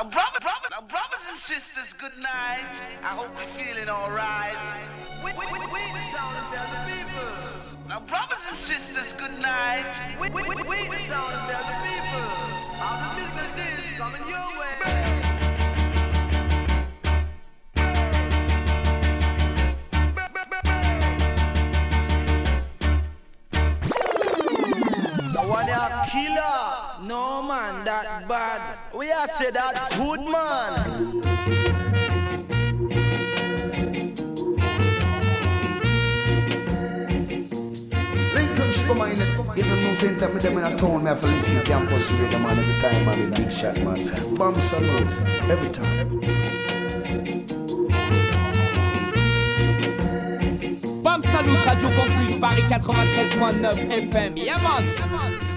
Now, brothers, brothers, now, brothers and sisters, good night. I hope you're feeling alright. We, we, we, we the town the people. Now, brothers and sisters, good night. We, we, we, we the town the people. All the is coming your way. Killer. No man, that bad. We are say that good man. Lincoln Sugar Man, even no same time with them in a town, me have to listen to campus radio man every time, man, the big shot, man. Bomb salute, every time. Bam Salut Radio Campus Paris 93.9 FM. Yeah man. How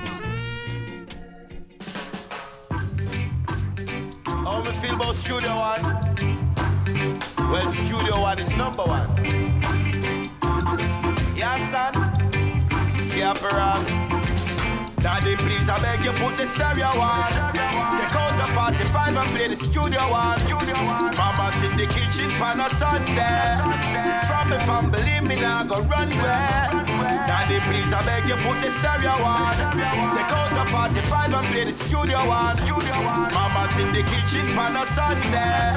about Studio One? Well, Studio One is number one. Yeah, son. Scaperons. Daddy, please, I beg you, put the stereo on. Take out the 45 and play the Studio One. Mama's in the kitchen pan a Sunday. From me fam, believe me, now go run where. Daddy, please, I beg you, put the stereo on. Take out the 45 and play the Studio One. Mama's in the kitchen pan a Sunday.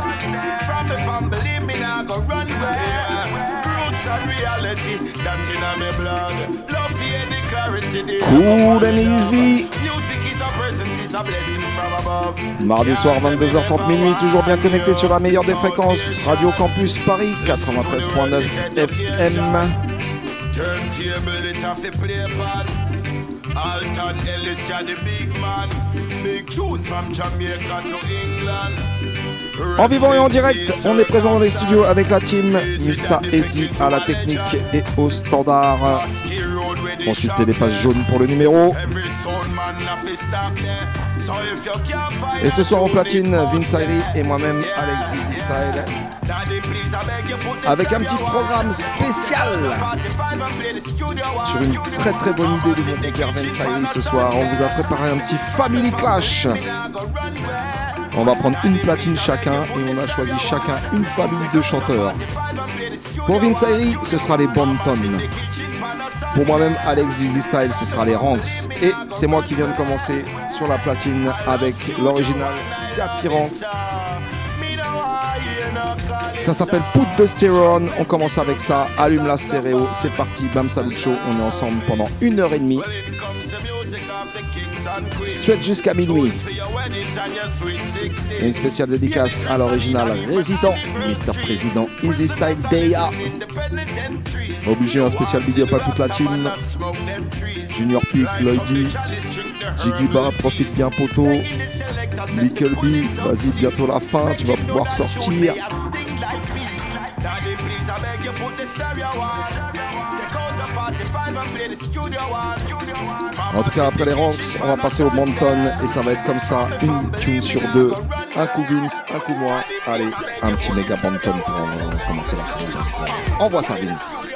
From me fam, believe me, now go run where? Roots and reality, that in me blood. Love fear the clarity. the Cool and easy. Mardi soir 22h30 minuit, toujours bien connecté sur la meilleure des fréquences, Radio Campus Paris 93.9 FM. Turntable it off the play pad. Alton Ellis, yeah, the big man. Big tunes from Jamaica to England. En vivant et en direct, on est présent dans les studios avec la team Mista Eddy à la technique et au standard. Consultez les pages jaunes pour le numéro. Et ce soir au platine, Vince Ayri et moi-même, Alex Dizzy Style. Avec un petit programme spécial sur une très très bonne idée de mon compère Vince Ayri ce soir. On vous a préparé un petit Family Clash. On va prendre une platine chacun et on a choisi chacun une famille de chanteurs. Pour Vince Ayri, ce sera les Bonton. Pour moi-même, Alex Dizzy Style, ce sera les Ranks. Et c'est moi qui viens de commencer sur la platine avec l'original Ranks. Ça s'appelle Put the Stereo On. Commence avec ça. Allume la stéréo. C'est parti. Bam Salut Show. On est ensemble pendant une heure et demie. Straight jusqu'à minuit. Et une spéciale dédicace à l'original résident, Mr. Président Easy Style Deya. Obligé un spécial big up à toute la team. Junior Peak, Lloydy, Jigiba, profite bien poto. Little B, vas-y bientôt la fin, tu vas pouvoir sortir. En tout cas, après les ranks, on va passer au Monton et ça va être comme ça, une tune sur deux. Un coup Vince, un coup moi. Allez, un petit méga Monton pour euh, commencer la saison. Envoie ça Vince.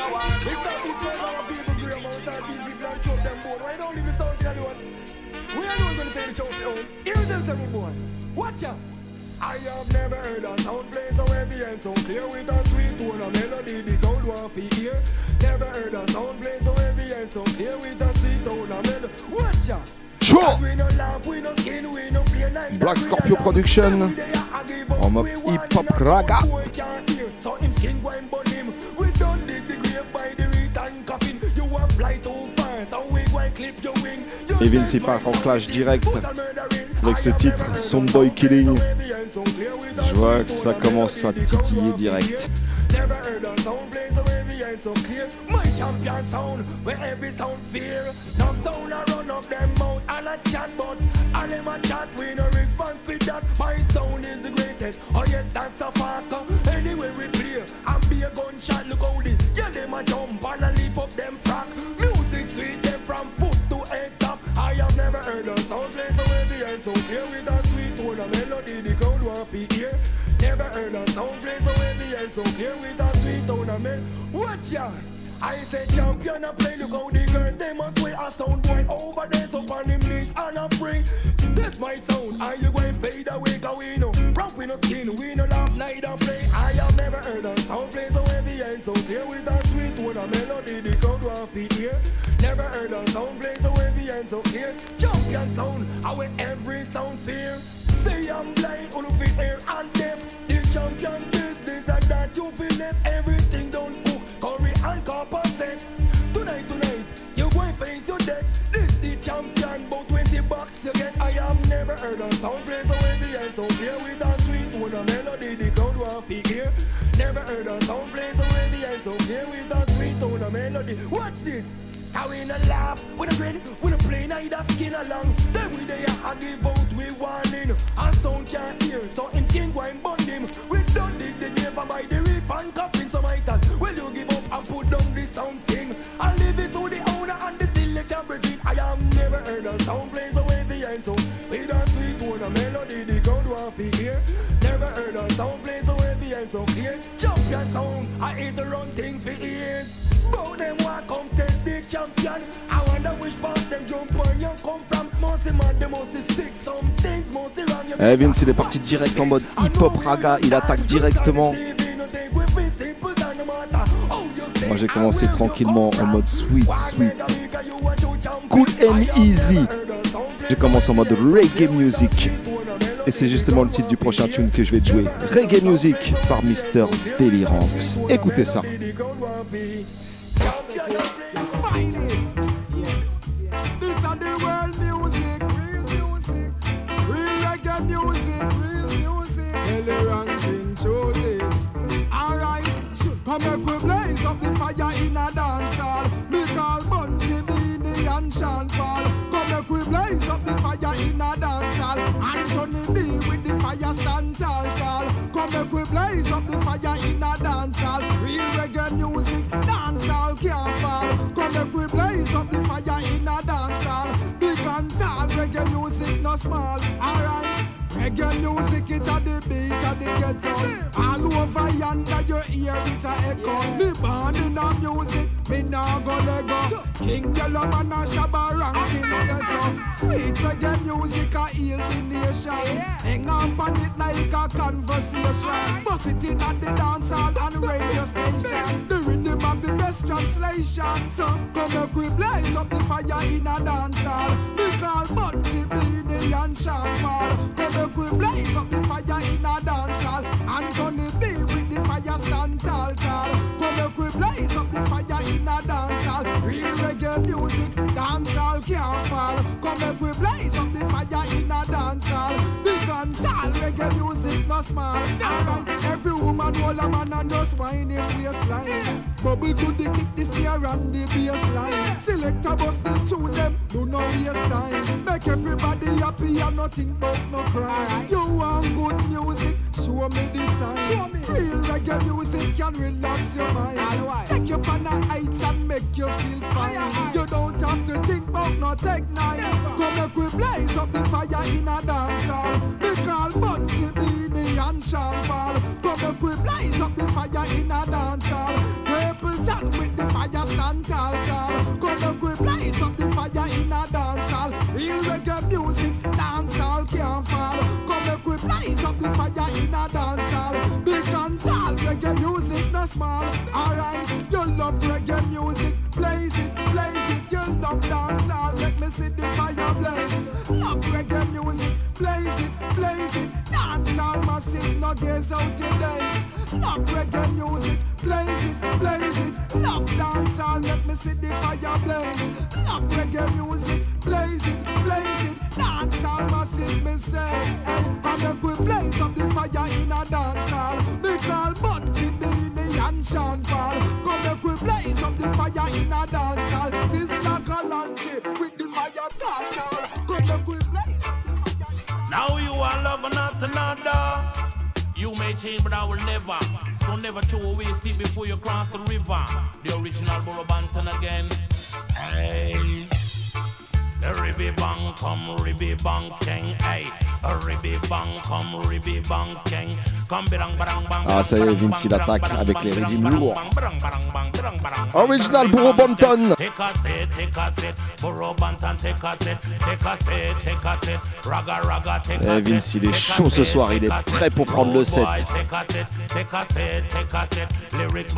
Watch out! I have never heard a sound play so heavy and so clear with a sweet tone of melody the crowd want to hear. Never heard a sound play so heavy and so clear with a sweet tone of melody. Watch out! Sure. We no laugh, we no skin, we no play night. Black Scorpio Production en mode hip-hop raga. Et Vince part en clash direct avec ce titre, Son Boy Killing. Je vois que ça commence à titiller direct. Top. I have never heard a sound play so heavy and so clear with a sweet tone of melody. The crowd want to hear. Never heard a sound play so heavy and so clear with a sweet tone of melody. Watch ya. I say champion a play, look how the girls they must sway a sound boy over there, so on him knees and a bring. This my sound, are you going fade away? Cause we no rock, we no skin, we no laugh, neither play. I have never heard a sound play so heavy and so clear with a sweet tone, a melody the crowd want to hear. Never heard a sound play so heavy and so clear. Champion sound, I wear every sound fear. Say I'm blind, on the feet air and deaf. The champion this, this and that, you feel it every face your death. This the champion, about 20 bucks you get. I have never heard a sound play so heavy and so clear with a sweet tone of melody. The crowd want to hear. Never heard a sound play so heavy and so clear with a sweet tone of melody. Watch this. How we no laugh, we no grin, we no play neither skin along. Then we there I give out we warning. And sound can't hear, so him skin go and bond him. We done dig the and by the reef and coffin so might as well you give up and put down the sound king. And leave it the. I have never heard a sound play so heavy and so with a sweet tone of melody the crowd want to hear. Never heard a sound play so heavy and so clear. Champion sound, I hate to run things for ears. Bow them walk come test the champion. I wonder which part them jump on you come from. Mostly mad, they mostly sick. Some things mostly wrong. Eh, Vince, il est parti direct en mode hip-hop raga. Il attaque directement. Moi, j'ai commencé tranquillement en mode sweet, sweet. Cool and easy. J'ai commencé en mode reggae music. Et c'est justement le titre du prochain tune que je vais te jouer. Reggae music par Mr. Delirance. Écoutez ça. Come up the fire in a dance hall. Me call Bounty, Beenie and Sean Paul. Come make we blaze up the fire in a dance hall. Anthony B with the fire stand tall tall. Come make we blaze up the fire in a dance hall. Real reggae music, dance hall can't fall. Come make we blaze up the fire in a dance hall. Big and tall, reggae music no small. Alright. Reggae music, it a the beat of the ghetto. All over yonder, you hear it a echo. Me born in a music, me nah go lego. King Yellow Man a Shabba ranking says. Sweet reggae music a heal the nation. Hang on on it like a conversation. Bust it in at the dance hall and radio station. The rhythm of the best translation. So come make we blaze up the fire in a dance hall. We call Bounty, Beenie Sean Paul. Come make we blaze up the fire in a dance hall. Anthony B with the fire stand tall tall. Come make we blaze up the in a dance hall. Real reggae music, dance hall can't fall. Come make we blaze up the fire in a dance hall. Big and tall reggae music no small. Alright, every woman hold a man and just whine him waistline. Bubble to the kick the snare and the bass line. Select a bust the tune them, do no waste time. Make everybody happy and nothing but no cry. You want good music, show me the sign. Show me. Real reggae music can relax your mind. Take your on tech nine. Come make we blaze up the fire in a dance hall. We call Bounty, Beenie and Sean Paul. Come make we blaze up the fire in a dance hall. Purple top with the fire stand tall tall. Come make we blaze up the fire in a dance. Real reggae music, dance hall can't fall. Come make we blaze up the fire in a dance. Big and tall reggae music, no small. Alright, you love reggae music, blaze it, blaze it. You love dance Love reggae music, blaze it, blaze it. Dance hall massive, no gaze out your days. Love reggae music, blaze it, blaze it. Love dance hall, make me see the fire blaze. Love reggae music, blaze it, blaze it. Dance hall massive, me say. Hey, come make we blaze up the fire in a dance hall. Me call Bounty, Beenie and Sean Paul. Come make we blaze up the fire in a dance hall. Sister Galanchi with the fire total. Now you are loving not another. You may change, but I will never. So never throw away steep before you cross the river. The original Burro Banton again. Hey. Ribby bang come ribby bang skeng, hey. A ribby bang come ribby bang skeng. Ah, ça y est, Vince il attaque avec les rythmes lourds. Original Burro Banton. Eh, Vince il est chaud ce soir, il est prêt pour prendre le set. Lyrics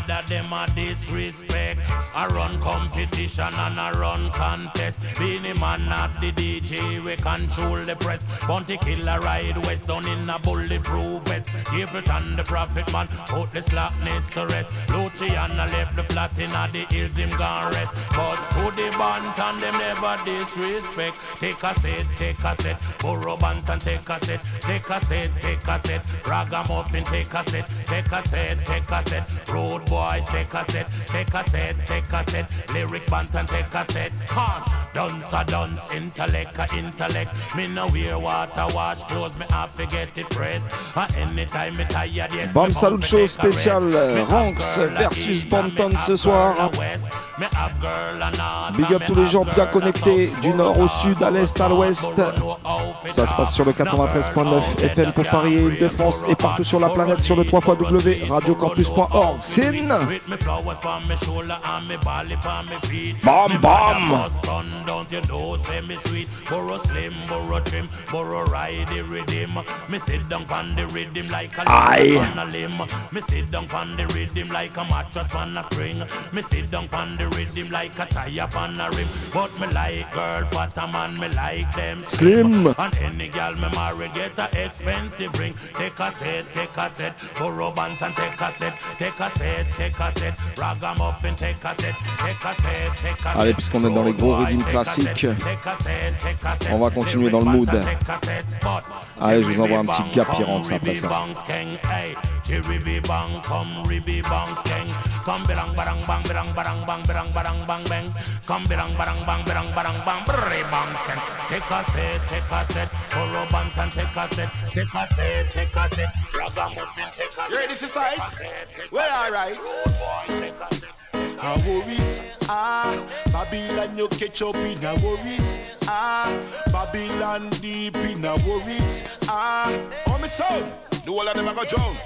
A entertainers them a a disrespect. I run competition and I run contest. Being a man not the DJ we control the press. Bounty killer ride west down in a bulletproof vest. Give it Capleton the prophet man put the slackness to rest. Luciano left the flat in the hills him gone rest. But to the Banton them never disrespect. Take a set, take a set. Borrow Burro Banton take a set, take a set, take a set. Ragamuffin take a set, take a set, take a set. Road boys take a set, take a set, take a set. Lyrics Banton take a set. Cause dance a dance, intellect a intellect. Me no wear water wash clothes, me have to get it pressed. And anytime me tired, yes. Bam Salut Show spécial euh, Ranks versus Banton ce soir. Big up tous les gens bien connectés du nord au sud, à l'est, à l'ouest. Ça se passe sur le 93.9 FM pour Paris et Île-de-France et partout sur la planète sur le 3 radiocampus.org. Sin Bam bam Don't you know, say me sweet, borrow slim, borrow trim, borrow ride the rhythm. Me sit down on the rhythm like a on a limb. Me sit down on the rhythm like a mattress on a string. Me sit down on the rhythm like a tire on a rim. But me like girl, fat a man, me like them Slim. And any girl me marry get a expensive ring. Take a set, take a set, borrow bantan, take a set, take a set, take a set, Allez, puisqu'on est dans les gros rythmes classiques, on va continuer dans le mood. Allez, je vous envoie un petit gap qui rentre après ça. Come birang barang bang birang barang bang birang barang bang bang. Come birang barang bang birang barang bang birang bang skeng. Take a set, take a set. Follow bang and take a set, take a set, take a set. Ragamuffin take a set. You ready to fight? Well, alright. Road boy, take a worries, ah Babylon you catch up in a worries, ah Babylon deep in a worries, ah Oh me son, the whole of them a go drown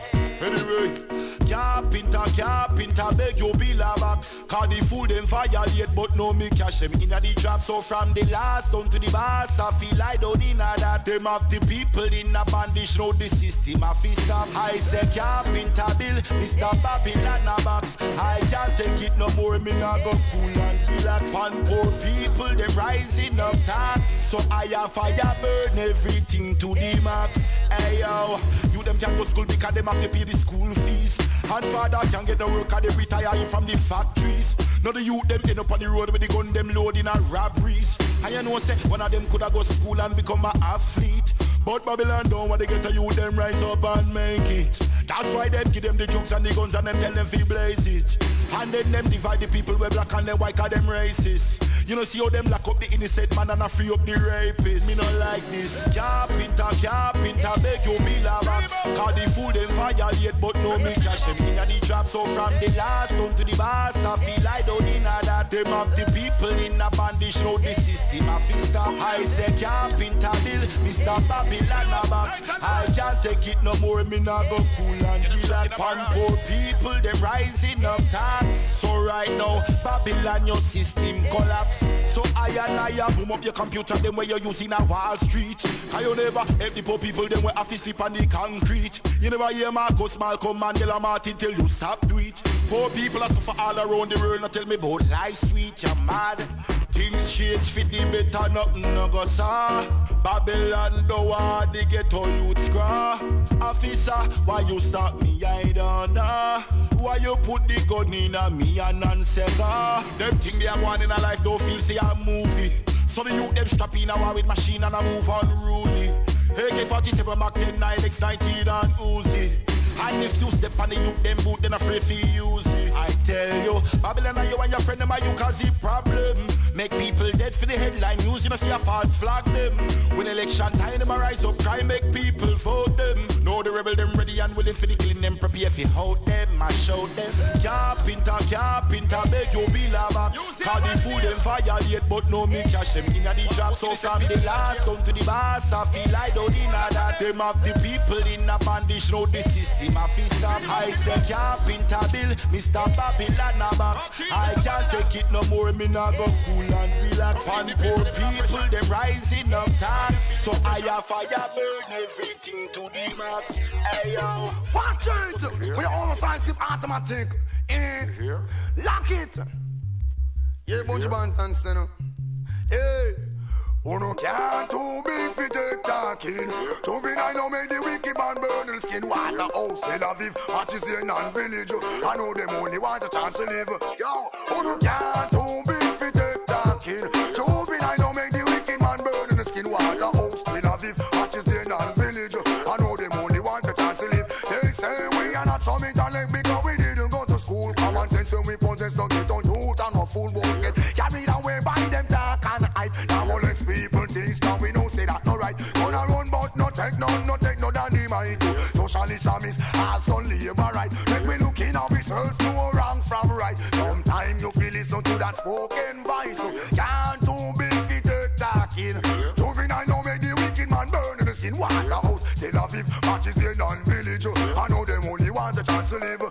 Anyway Carpenter, carpenter, beg you bill a box Cause the food them violate but no me cash them. In the drop So from the last down to the boss I feel I don't in a that. Them have the people in a bandage Now the system. A fi stop. I say carpenter bill, Mr. Babylon a box. I can't take it no more, me nah go cool and relax. Pan poor people, them rising up tax. So I have fire burn everything to the max. Hey yo, you them can go school because them have to pay the school fees. And father can't get no work and they retire from the factories. Now the youth them end up on the road with the gun them loading and robberies. And you know say, one of them coulda go school and become a athlete But Babylon don't want to get a youth them rise up and make it. That's why them give them the drugs and the guns and them tell them fi blaze it. And then them divide the people where black and them white cause them racist. You know see how them lock up the innocent man and a free up the rapist. Me not like this. Carpenter, carpenter, beg you a box Cause the food them violate but no me cash them in the trap So from the last down to the boss I feel I don't in that. Them have the people in a bandage Now the system. A fix stop I say carpenter bill Mr. Babylon a box. I can't take it no more Me not go cool and relax Pan poor people them rising up tax. So right now Babylon your system collapse. So I and I boom up your computer Them where you using a Wall Street. Cause you never help the poor people Them where have to sleep on the concrete. You never hear Marcus Malcolm Mandela Martin Till you stop do it. Poor people are suffer all around the world Now tell me about life sweet you're mad. Things change for the better Nothing no go saw Babylon don't want the ghetto youth scraw Officer, why you stop me? I don't know. Why you put the gun in a me and answer Them thing they are going in a life don't feel say a movie. So the youth them stop in a war with machine and a move unruly AK-47 Mac 10, 9, X19 and Uzi. And if you step on the youth, them boot, then afraid for use. I tell you, Babylon and you and your friend, them are you cause the problem. Make people dead for the headline news, you know see a false flag them. When election time, them rise up, try make people vote them. The rebel, them ready and willing for the killing, them prepare for out them. mash out them. Carpenter, carpenter, beg you bill a box. Call the food them fire yet, but no me cash them inna the shop. So from the last come to the boss, I feel like don't in that. Them have the people in a bandage, know the system. I feel stop. I say carpenter bill, Mr. Babylon a box. I can't take it no more, me not go cool and relax. And poor people, them rising up tax. So I have fire burn everything to the max. Hey yo, Watch it! We all signs give automatic. In. Lock it! Yeah, bunch of you know. Hey! Oh, Uno can't too big for take talking. Juvenile no make the wicked man burn the skin. Waterhouse, Tel Aviv, watch is here non-village. I know them only want a chance to live. Yo, oh, Uno can't too big for take talking. Fool won't carried away by them talk and hype. Now all these people things now we know say that no right. Gonna run but no take no no take no daddy might. Socialism is also labor right. Make we look in ourselves no wrong from right. Sometime you feel listen to that spoken voice. So can't too big to take talking. Juvenile no make the wicked man burn in the skin. Waterhouse, Tel Aviv, matches here non-village. I know them only want a chance to live.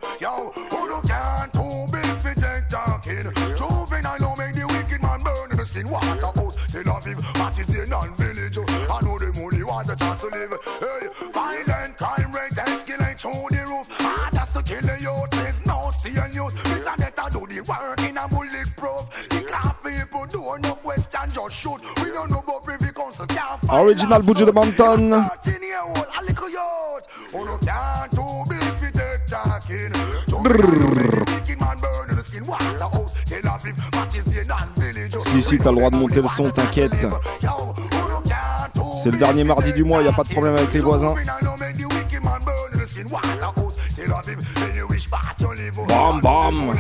The skin. Tel Aviv, matches here non-village. I know them only want a chance to live. Hey, violent crime rate escalate through the roof. Ah, that's to kill the youth. There's no steel news. This and that I do the work in a bulletproof. The car people do no question, just shoot. We don't know about privy council. Can't find Original. Buju de Banton. 13 Si, si, t'as le droit de monter le son, t'inquiète. C'est le dernier mardi du mois, y a pas de problème avec les voisins. Bam, bam.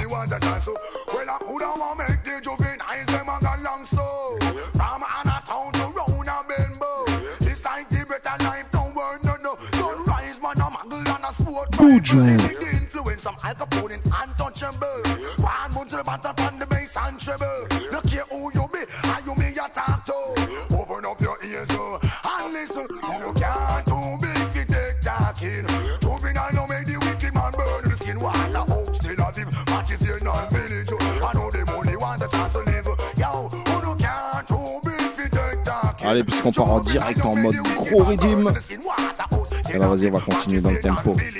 Well, Allez, puisqu'on part en direct en mode gros rythme. Là, vas-y, on va continuer dans le tempo. This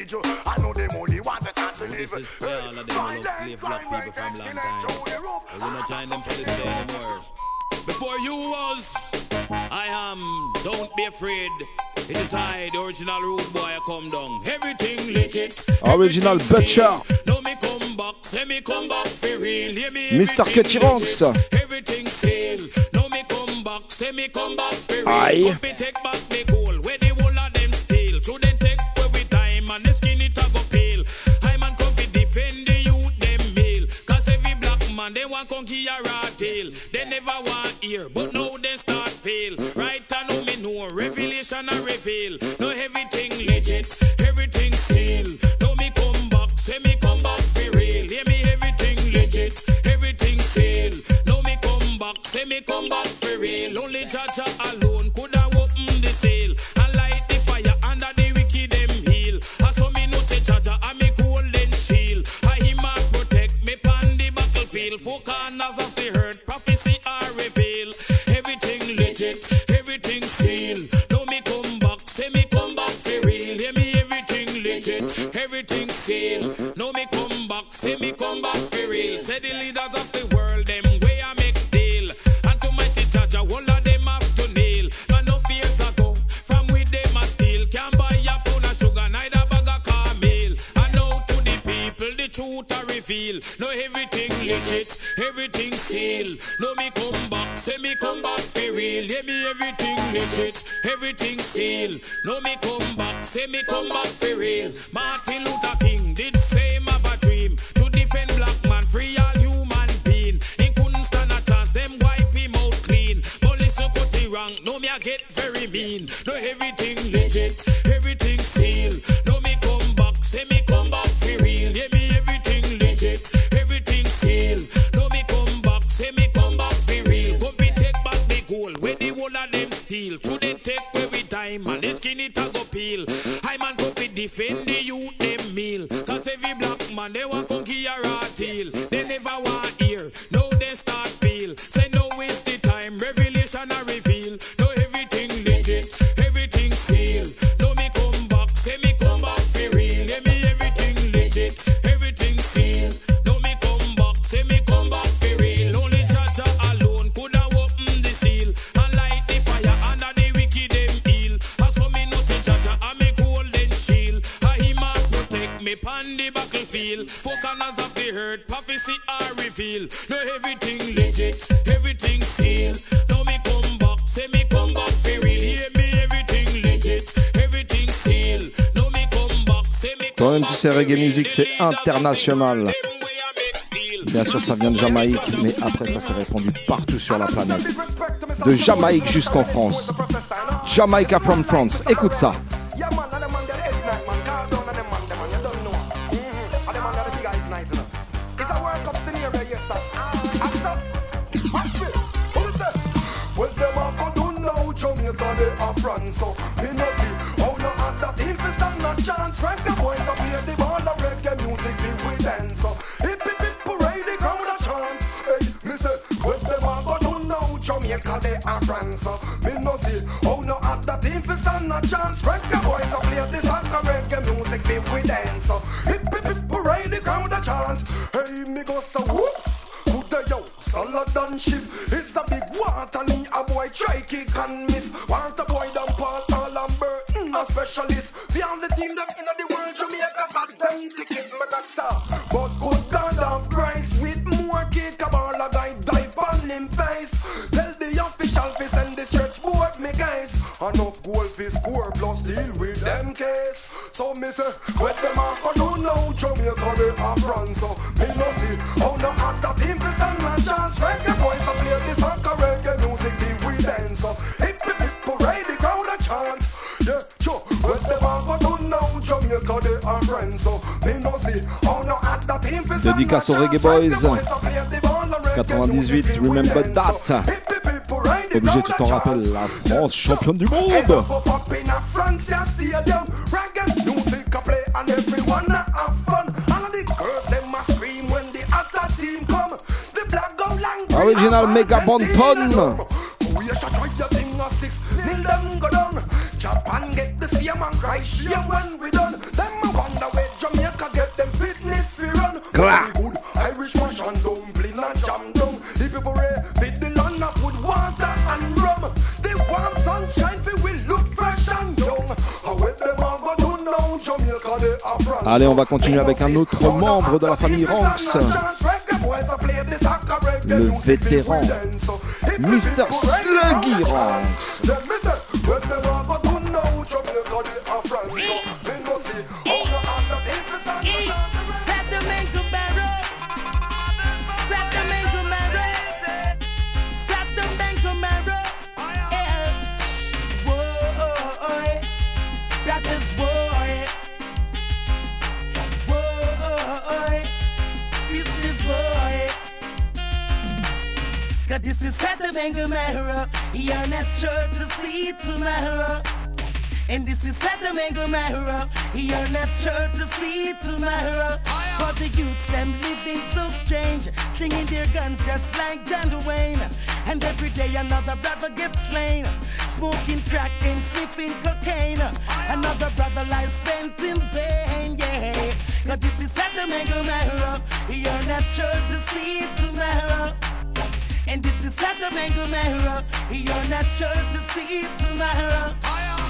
is for all of them who love slave black people from long time. But we not join them for this day anymore. Before you was, I am. Don't be afraid. It is I, the original rude boy, I come down. Everything legit. Original Butcher. Now me come back, say me come back for real. Hear me, Mr. Everything sale. Say me come back for real. Aye. Come take back me goal. Where the whole of them steal. They take away with time and the skin it a go pale. I man come fi defend the youth them. Cause every black man they want conquer a raw tail. They never want hear, but now they start fail. Right I know me know revelation a reveal. No everything legit, everything. Now me come back, say me come back for real. Hear me everything legit, everything. Now me come back, say me come back for real. Only Jaja alone coulda open the seal and light the fire under the wicked them heel. As so me know say Jaja a me golden shield. I him a protect me pon the battlefield. Four corners of the earth, prophecy are reveal. Everything legit, everything seal. Now me come back, say me come back for real. Hear me everything legit, everything seal. Reveal. No everything legit, everything seal. No me come back, say me come back for real. Yeah me everything legit, everything seal. No me come back, say me come back for real. Martin Luther King did him have a dream to defend black man, free all human being. He couldn't stand a chance, them wipe him out clean. But listen, cut wrong, no me I get very mean. No everything legit, defend the youth them meal. Cause every black man they want cookie around. real. même, tu sais, reggae music, c'est international. Bien sûr, ça vient de Jamaïque, mais après, ça s'est répandu partout sur la planète. De Jamaïque jusqu'en France. Jamaica from France, écoute ça. Reggae Boys. 98, Remember That. Obligé, tu t'en rappelles, la France championne du monde. Original Mega Bonton. Allez, on va continuer avec un autre membre de la famille Ranks, le vétéran Mr. Sluggy Ranks. And this is Adam Engel You're not sure to see tomorrow. For the youths, them living so strange, singing their guns just like John Wayne. And every day another brother gets slain, smoking crack and sniffing cocaine. Another brother lies spent in vain, yeah. Cause this is Adam Engel You're not sure to see tomorrow. And this is Adam Engel You're not sure to see tomorrow.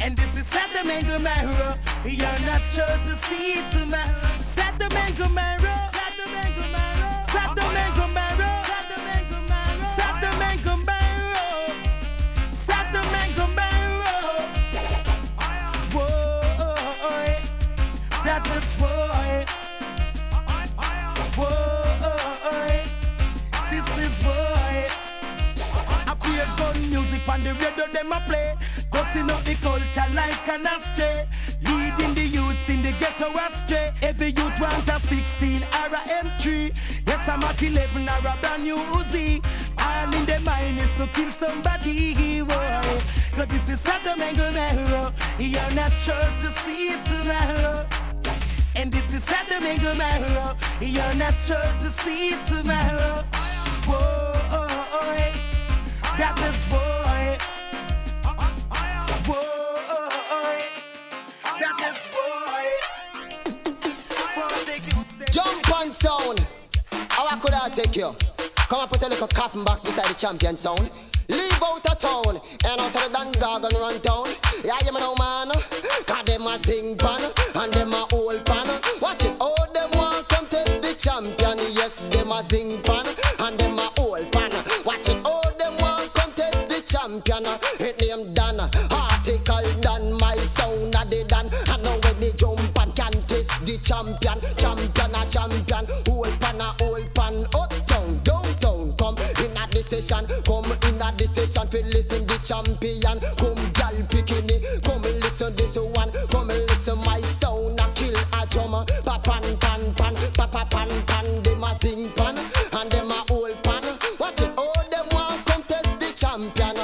And this the Sodom and Gomorrah, you're not sure to see it tonight. Sodom and Gomorrah, Satamango Mahura, Satamango music on the radio them a play. Busting up the culture like an astray. Leading the youths in the ghetto astray. Every youth want a 16 or a M3. Yes, I'm a 11 or a brand new Uzi. All in the mind is to kill somebody, boy. Cause this is Sodom and Gomorrah. You're not sure to see it tomorrow. And this is Sodom and Gomorrah. You're not sure to see it tomorrow. Whoa, oh, oh, that is Jump on sound. How could I take you? Come and put a little coffin box beside the champion sound. Leave out a town. And also the Dan Gargan run town Yeah, you know man. Cause them a sing pan. And them a old pan. Watch it, oh them want come test the champion. Yes, them a sing pan. And them a old pan. Watch it, oh them want come test the champion. It name Dan ah. Article Dan My sound a the Dan And now when they jump and can test the champion Champion a champion Old pan a old pan Uptown, downtown Come in a the session Come in a the session fi listen the champion. Come gal bikini, come listen this one. Come listen my sound a kill a drummer. Pa pan pan pan, pa pa pan pan. Dem a sing pan and dem a old pan. Watch it, oh them want come test the champion.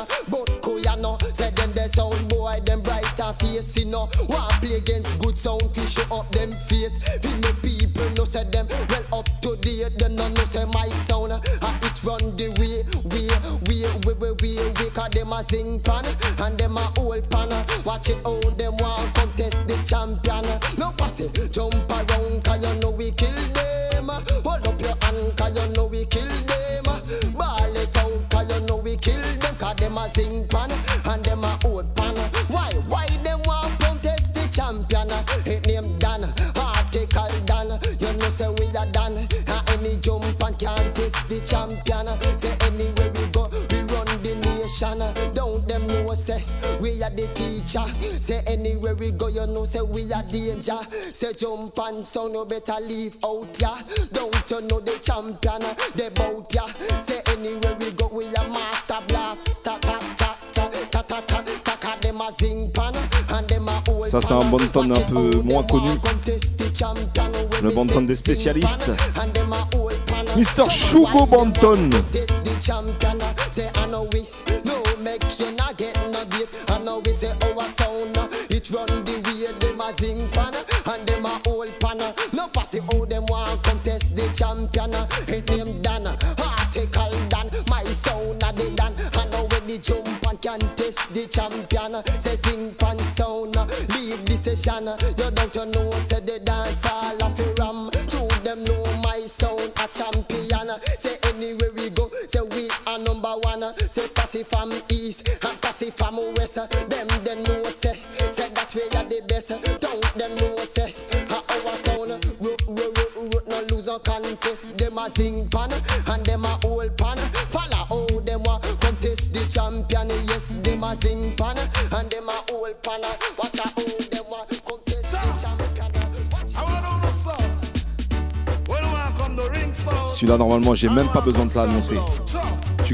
Face. You know, want play against good sound fi show up them face. Fi no people no say them well up to date. Them no know say my sound. Uh, it run the way, way, way, way, way, way, way. Cause them a sing pan and them a old pan. Watch it all them want contest the champion. No pass jump around cause you know we kill them. Hold up your hand cause you know we kill them. Ball it out cause you know we kill them. Cause them a sing pan and them a old pan. The teacher. Say anywhere we go, you know say we are danger. Say jump and sound, you better leave out ya. Don't you know the champion? They bout ya. Say anywhere we go, we are master blast. Ta ta ta ta ta ta ta ta ta. Them a zing pan and them a old Ça, c'est un Bonton un peu moins connu. Le Bonton des spécialistes. Mr. Shugo Bonton. Make sure not get no beat. I know we say oh, our sound. Uh, it run the way them a zing pan and them a old pan. No pass it oh, how them want contest the champion. Uh, it name Dan, uh, article Dan. My sound a the Dan. I know when the jump and can test the champion. Say sing pan sound. Leave the session. You don't you know say Say from east and from west. Them them know say, say that we are the best. Don't them know say, our sound root root root root no lose contest. Them a sing pan and them a old pan. Follow how them a contest the champion. Yes, them a sing pan and them a old pan. Watch out how them a contest the champion. Celui-là, normalement, j'ai même pas besoin de te l'annoncer.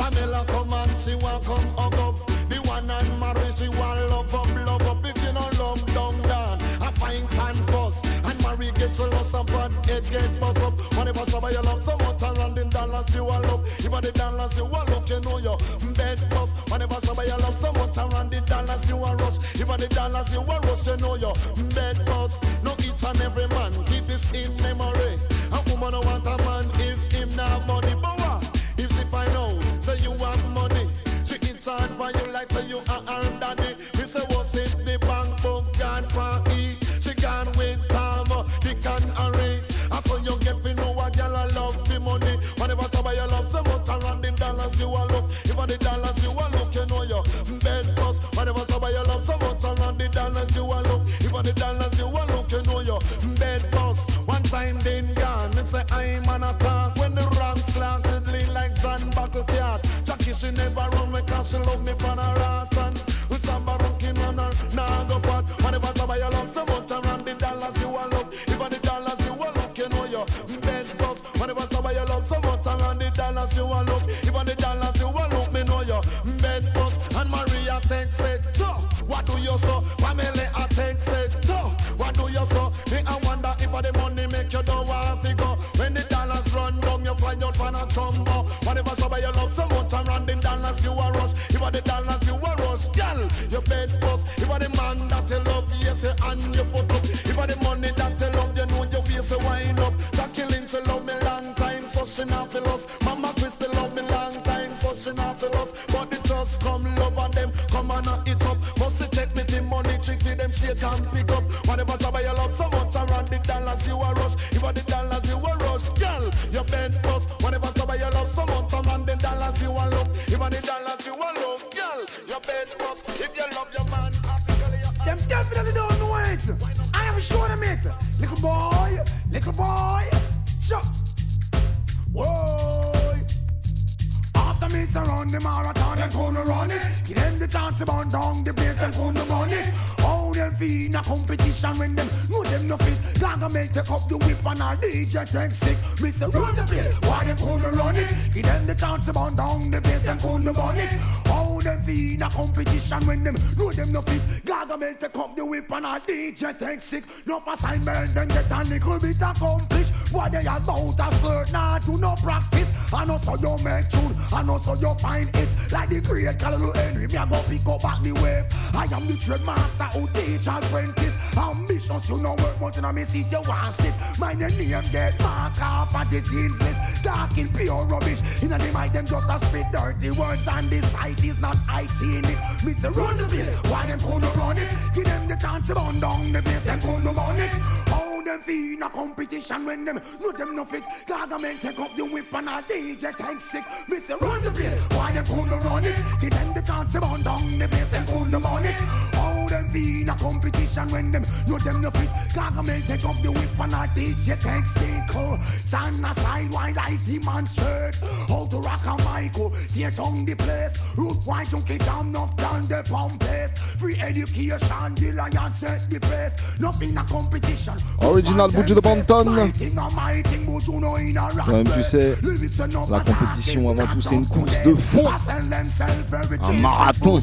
Pamela come and she want come hug up. The one and marry she want love up, love up. If you don't love down down, I find can fuss. And marry get your up and head get bust up. Whenever somebody you love so much around in dollars you a look. If the dollars you a look, you know you bed bust. Whenever somebody you love so much around the dollars you a rush. If the dollars you a rush, you know you bed bust. No each and every man keep this in memory. A woman don't want a man if him not money, but find out, say you have money. She in charge for you like say you are her daddy. Me say what's in the bank book gone for E. She gone with Tom, the can array. I saw you get fi know a girl I love the money. Whenever somebody you love so much around the dollars you a look. If I the dollars you a look, you know you bed bust. Whenever somebody you love so much dollars you a look, even the dollars you a look, you know your bed bust. One time then gone, me say I'm an attack when the wrong slants she never run me cause she love me for a rat and with some barunking on her, nah go pot. Whenever somebody you love so much around the dollars you a look, even the dollars you a look, you know your bed bust. Whenever somebody you love so much around the dollars you a look, even the dollars you a look, me know your bed bust. And Maria takes it, so what do you so? Family I takes it, so what do you so? Me I wonder if the money make you don't want to go. When the dollars run down, you fly out for a chumbo. Whenever somebody you love so much around the dollars you a rush, even the dollars you a rush, girl, your bed bust. Even the man that you love, yes, and you put up. Even the money that you love, you know your waist wind up. Jackie Lynch she love me long time, so she not feel us. Mama Christie love me long time, so she not feel us. But the just come love and them come and it up. Must it take me the money trick them shake and pick up. Whatever dollars you a rush. Even the dollars you a rush, girl, your bed bust. Whenever somebody you love so much around the dollars you a love. Even the dollars you a love, girl, your bed bust. If you love your man, Them definitely don't know it. I am sure them it. Little boy, little boy. Shut. Boy. After me surround the marathon, them gonna run it. Give them the chance to burn down the place, them gonna run it. How them feel in a competition when them know them no fit. Gargamel take up the whip and our DJ take sick. Me run the place, why them gonna run it? Give them the chance to burn down the place, them gonna run it. How them feel in a competition when them know them no fit. Gargamel take up the whip and our DJ take sick. No assignment, them get a little bit accomplished. What they about a skirt, nah do no practice. I know so you make tune, I know so you find it. Like the great Calvin Henry, me I go pick up back the wave. I am the trade master who teach apprentice. Ambitious, you know work, but in a me seat you want sit. My name get mark off at the team's list. Dark in pure rubbish. In a them I them just a spit dirty words and the site is not hygienic. Me say run the place, why them gonna run it? Give them the chance to burn down the place and gonna run it. How them feel in a competition when them know them no fit. Gargamel take up the whip and a DJ take sick. Me say run the place, why them gonna run it? Give them the chance to burn down the place and gonna run it. How them feel in a competition when them know them no fit. Gargamel take up the whip and a DJ take sick. Oh, Stand aside while I demonstrate how to rock a mic. oh, Tear down the place. Root white junkie jam enough down the pump place. Free education, the lion set the pace. Nothing a competition. Original Buju de Banton. Toi-même, tu sais, la compétition avant tout, c'est une course de fond. Un marathon.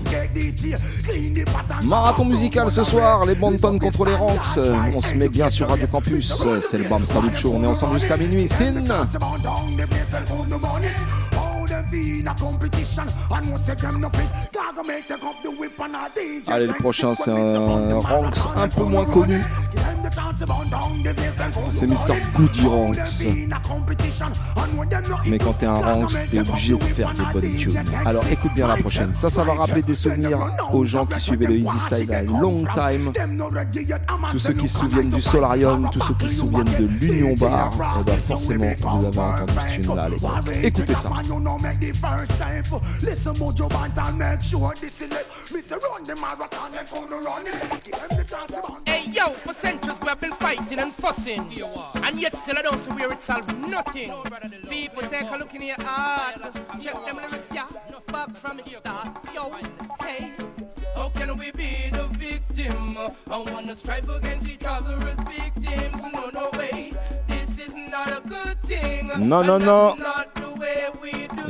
Marathon musical ce soir, les Banton contre les Ranks. On se met bien sur Radio Campus. C'est le Bam Salut Show. On est ensemble jusqu'à minuit. Sin. Allez, le prochain, c'est un Ranks un peu moins connu. C'est Mr. Goody Ranks. Mais quand t'es un Ranks, t'es obligé de faire des bonnes tunes. Alors écoute bien la prochaine. Ça, ça va rappeler des souvenirs aux gens qui suivaient le Easy Style à long time. Tous ceux qui se souviennent du Solarium, tous ceux qui se souviennent de l'Union Bar, eh ben forcément, vous avez entendu ce tune-là à l'époque. Écoutez ça. Listen, Mojo Banton, make sure this is it. Me say run the marathon, them gonna run it. Give them the chance to. Hey yo, for centuries we have been fighting and fussing, and yet still I don't see where it solved nothing. People take a look in your heart, check them lyrics, yeah, back from its start. Yo, hey. How can we be the victim? I wanna strive against each other as victims. No, no way. This is not a good thing. No, no, non.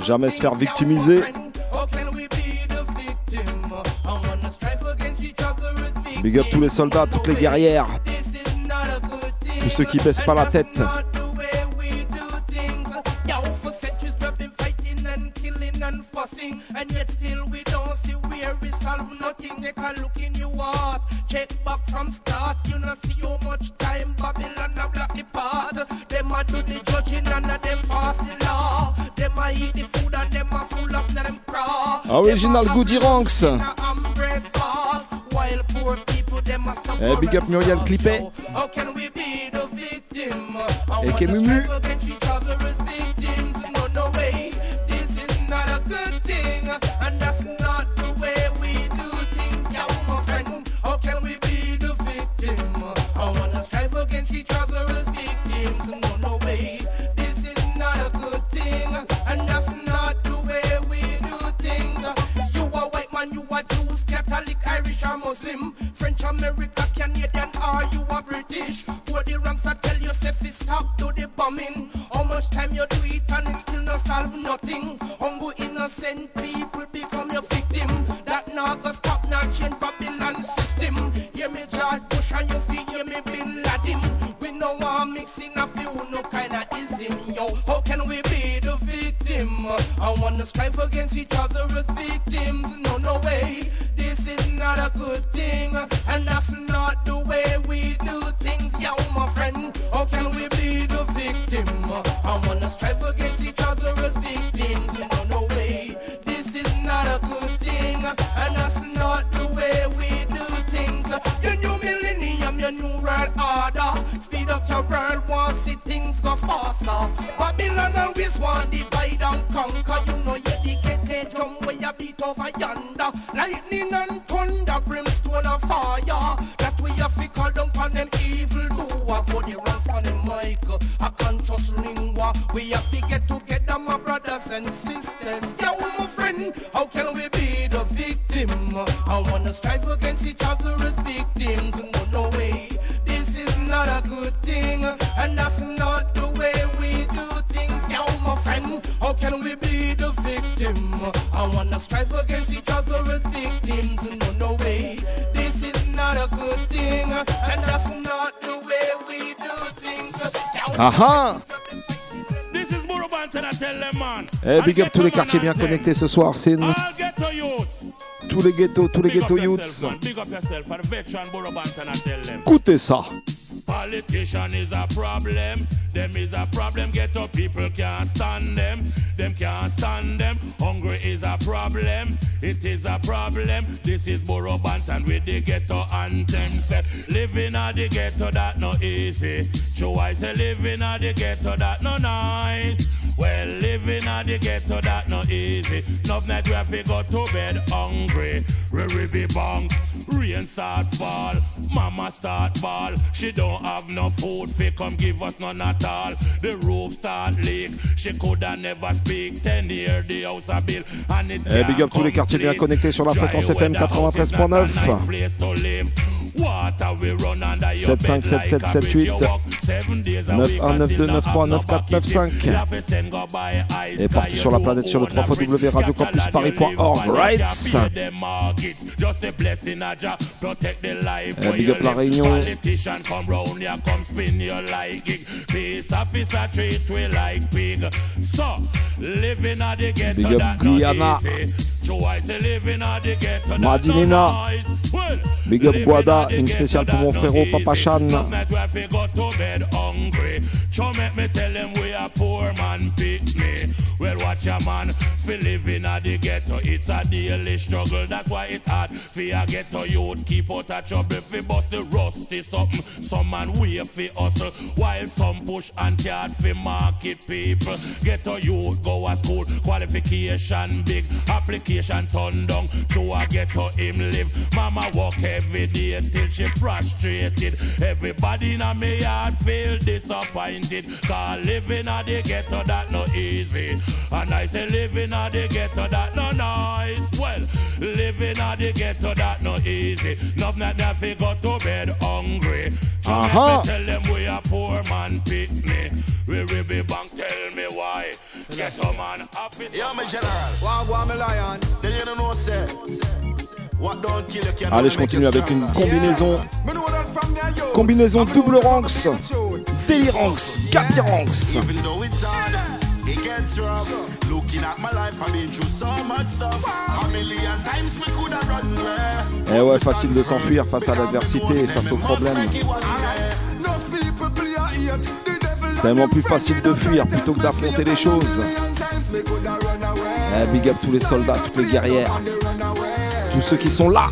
Jamais se faire victimiser. Big up tous les soldats, toutes les guerrières. Tous ceux qui baissent pas la tête. Original Goody Ranks. Eh, big up Muriel Clippet. Et Kemumu. British? What the ranks I tell you, say fi stop to the bombing. How much time you do it and it still not solve nothing. Hungry innocent people become your victim. That not go stop, not change Babylon system. Hear me George Bush and you feel hear me Bin Laden. We know I'm mixing a few no kind of ism, yo. How can we be the victim? I wanna strive against each other as victims. No, no way. And that's not the way we do things, yo, my friend. How can we be the victim? I wanna strive against each other as victims. No, no way. This is not a good thing, and that's not the way we do things. Your new millennium, your new world order. Speed up your world, want see things go faster. Babylon always want divide and conquer. You know you're the drum where you beat over yonder. Lightning and man. Eh, big up tous les quartiers bien connectés ce soir, c'est All ghetto youths. tous les ghettos, tous les Big up ghetto yourself, youths. man. Big up yourself for the veteran Burubant and I tell them. Écoutez ça. Politician is a problem. Them is a problem. Ghetto people can't stand them. Them can't stand them. Hungry is a problem. It is a problem. This is Burro Banton with the ghetto anthem. Say, living at the ghetto that no easy. So I say living at the ghetto that no nice. Well, living at the ghetto that no easy. Enough night we have to go to bed hungry. We be bang. Rain start fall. Mama start ball. She don't have no food. Fi come give us none at all. The roof start leak. She coulda never speak. Ten year the house a bill. And it Eh, big up tous les quartiers bien connectés sur la fréquence FM 93.9. 757778 9192939495 et partout sur la planète sur le 3 www.radiocampusparis.org right Eh, big up la Réunion. Politician. Come round here, come spin you like gig. Peace officer treat we like pig. So, living at the ghetto Big up that no Guyana. Easy. So I say living at the ghetto that Madinina. no nice. Well, Big up Guada, une spéciale pour mon frérot Papa Chan. Well, watch your man, fi living at the ghetto. It's a daily struggle. That's why it's hard. Fi a ghetto youth keep out of trouble. Fi bust the rusty something. Some man wait fi hustle. While some push and card fi market people. Ghetto youth go a school. Qualification big. Application turn down. To a ghetto him live. Mama work every day till she frustrated. Everybody in a me yard feel disappointed. Cause living at the ghetto that no easy. And I say living at the ghetto that no nice. Well, living at the ghetto that no easy. Love not that fi go to bed hungry. So let Uh-huh. me tell them we a poor man pick me. We be bank tell me why. Ghetto man happy. Yeah, my general. Wagwan, me lion. Then you don't know, say, what don't kill you can Allez, je continue avec une combinaison. Combinaison double ranks, make it true. déliranx, capiranx. Even though it's hard, it gets rough. Looking at my life, I've been through so much stuff. A million times we could have run away. Eh ouais, facile de s'enfuir face à l'adversité, face aux problèmes. Tellement plus facile de fuir plutôt que d'affronter les choses. Eh, big up tous les soldats, toutes les guerrières, tous ceux qui sont là.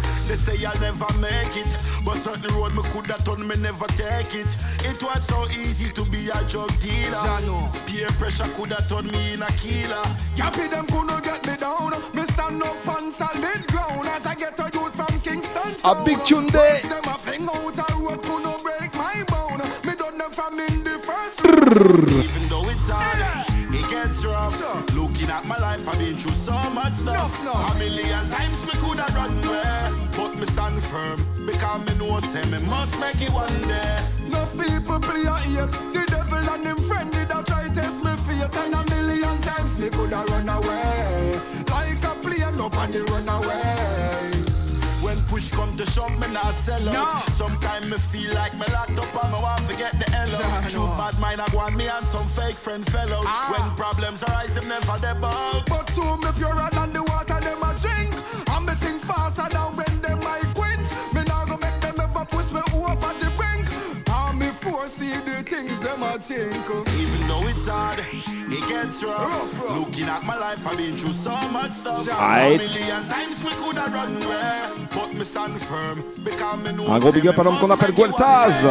They say I'll never make it. Road me could have done, me never take it. It was so easy to be a drug dealer. Jano. Peer pressure could have turned me in a killer. Yappy them couldn't get me down. Me stand up on solid ground as I get a youth from Kingston. A big tune day. Them a fling out a road, couldn't break my bone. Me done them from in the first Even though it's hard, it gets rough. Looking at my life, I've been through so much stuff. Enough now. A million times me could have run away, but me stand firm Because me know say me must make it one day. Enough people play a hate. The devil and him friend did a try test me fate, and a million times me coulda run away. Like a plane up and run away. When push come to shove, me not sell out. Sometimes me feel like me locked up and me want to get the hell out. True bad mind, I on me and some fake friend fellows. Ah. When problems arise, them never bow. But to me purer than things them. Even though it's hard, it gets rough. Looking at my life, I've been through so much stuff. Right. A times we could have run away, but me stand firm because me know. Un gros big up à l'homme qu'on appelle Gueltaz.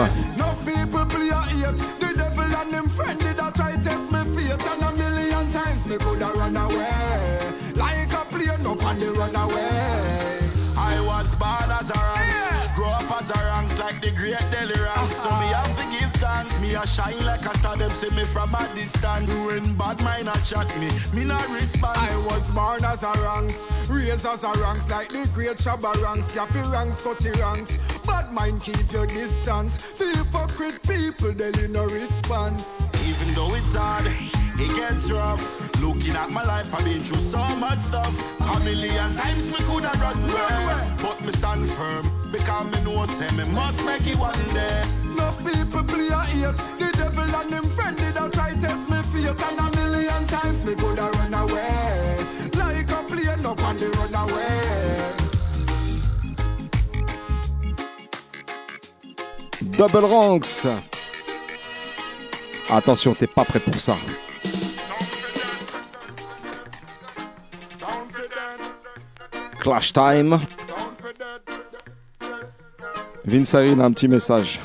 People play a hate. The devil and him friend did a try test me fate. And a million times me coulda run away. Like a plane up and they run away. I was born as a ranks, grow up as a ranks like the great Delly ranks. So me Me a shine like a star, them see me from a distance. When bad mind a chat me, me not respond. I was born as a ranks, raised as a ranks like the great Shabba ranks, Yappy ranks, Scotty ranks. Bad mind keep your distance. The hypocrite people, they no response. Even though it's hard, it gets rough. Looking at my life, I've been through so much stuff. A million times we could have run away, but me stand firm because me know say me must make it one day. Enough people Double Ranks. Attention, t'es pas prêt pour ça. Clash Time. Vince a un petit message.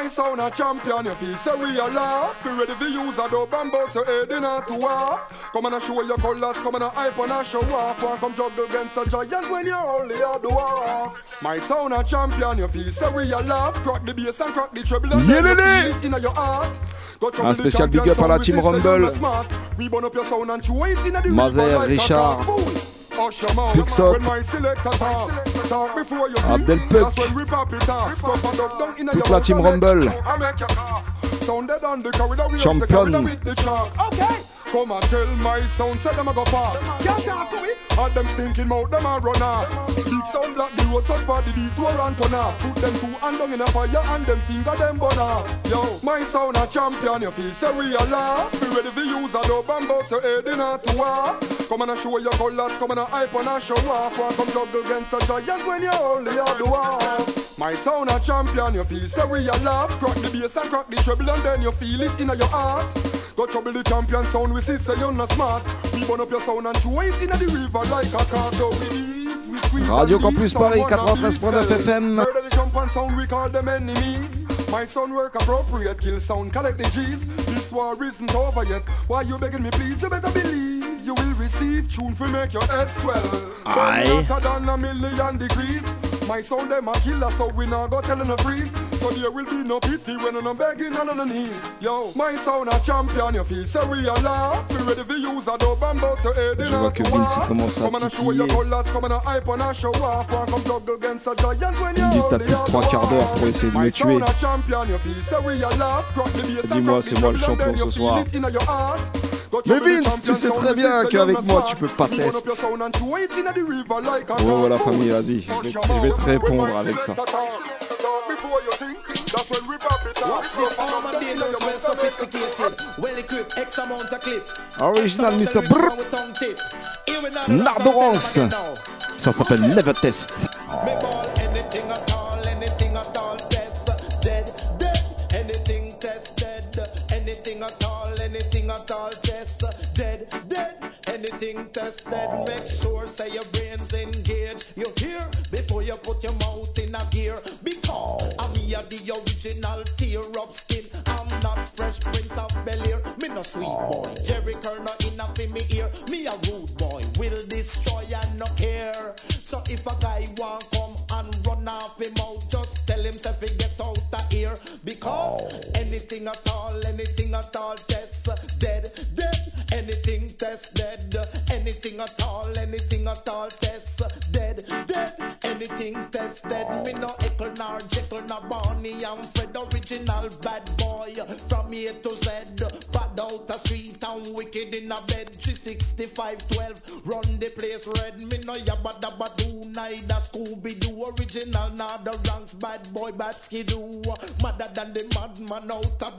My sound a champion, you feel so we are laugh. Be ready to use a dope and bust your head in a to war. Come on and show your colors, come on and hype on a show off. One come juggle against a giant when you're only a dwarf. My sound a champion, you feel so we are laugh. Crack the bass and crack the treble and Yeah, you it in your heart. Un spécial big up à la team we Rumble. We Mazer, Richard. Big Abdel Puck. Toute la team Rumble. Champion. Come and tell my say them go park. To me, and them stinking mouth, them Big sound block the road, just for the detour and turn off. Put them two and down in a fire and them finger them burn off. Yo, my sound a champion, you feel say we a laugh. Be ready to use a dope and bust your head in a to war. Come and show your colors, come and hype on a show off. One come juggle against a giant when you're only a dwarf. My sound a champion, you feel say we a laugh. Crack the bass and crack the treble and then you feel it in your heart. Go trouble the champion sound, we see say you're not smart. We burn up your sound and throw it in the river like a car. So we ease, we squeeze Radio Campus Paris, someone and 93.9 beat FM. Murder the and sound, we call them enemies. My son work appropriate, kill sound, collect the G's. This war isn't over yet. Why you begging me, please? You better believe you will receive tune for make your head swell. Aye. Hotter than a million degrees. My sound them a killer, so we not go tellin' a freeze. So there will be no pity when I'm begging on the knees. Yo, my sound a champion, you feel so we are laugh. Be ready to use a dope and bust your head in Je vois a que to war. Vince, il commence à Come on and show your titiller. colors, come on and hype on and show off. One come juggle against a giant when Il you're dit t'as only plus de a trois quarts d'heure pour essayer de me My tuer. sound a champion, you feel so we are laugh. Crack the bass and Dis-moi, crack c'est the moi le treble and champion then you ce feel soir. Mais Vince, tu sais très bien qu'avec moi, tu peux pas tester. Oh, la famille, vas-y. Je, vais te répondre avec ça. Original Mr. Brr. Nardo Ranks. Ça s'appelle Never Test. No time.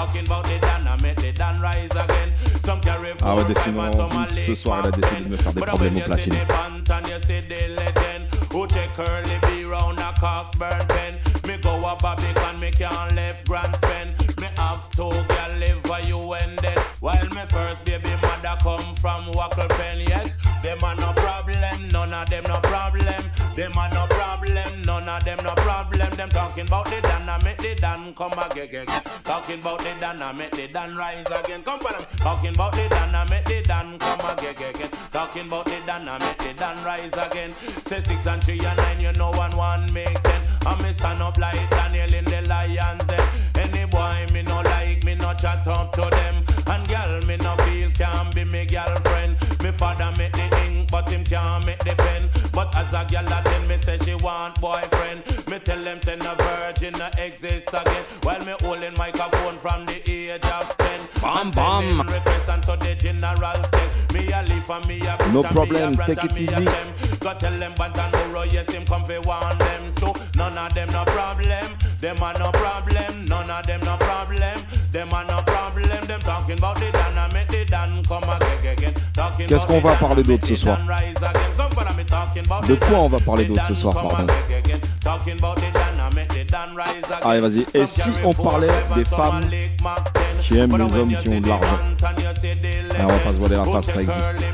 Talking about the Dan, I met the Dan rise again. Some carry Ah ouais, décidément, Vince, ce soir, il a décidé de me faire des problèmes au platine. Who take curly round a pen? Me go a me can't left grand spend. Me have two girl live for you and then While me first baby mother come from Wackle Pen, yes. Them are no problem, none of them no problem. Them are no problem, none of them no problem. Them talking about the dan, I make the dan come again Talking about the dan, I make the dan rise again Come for them Talking about the dan, I make the dan come again Talking about the dan, I make the dan rise again. Say six and three and nine, you know one one make ten. I'm stand up like Daniel in the lion's den no chat up to them. And girl, me no feel can be me girlfriend. Me father make the ink, but him can't make the pen. But as a girl, I tell me say she want boyfriend. Me tell them say no virgin no exists again. While me holding microphone from the age of ten. Bam bam. No problem, take it easy. Go tell them but I know oh, yes him come for one them too. None of them no problem. Them are no problem. Qu'est-ce qu'on va parler d'autre ce soir De quoi on va parler d'autre ce soir, pardon Allez, vas-y. Et si on parlait des femmes qui aiment les hommes qui ont de l'argent. Ah, on va pas se voiler la face, ça existe.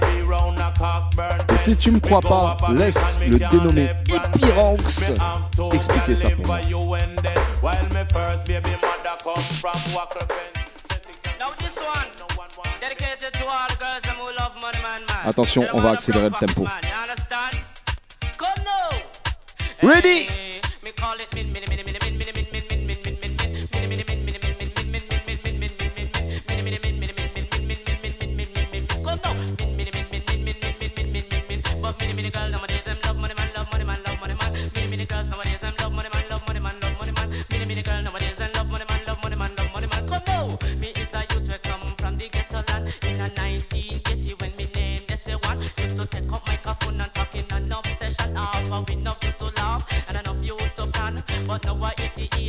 Et si tu me crois pas, laisse le dénommé Epiranx expliquer ça pour moi. Attention, on va accélérer le tempo. Ready? But now I 88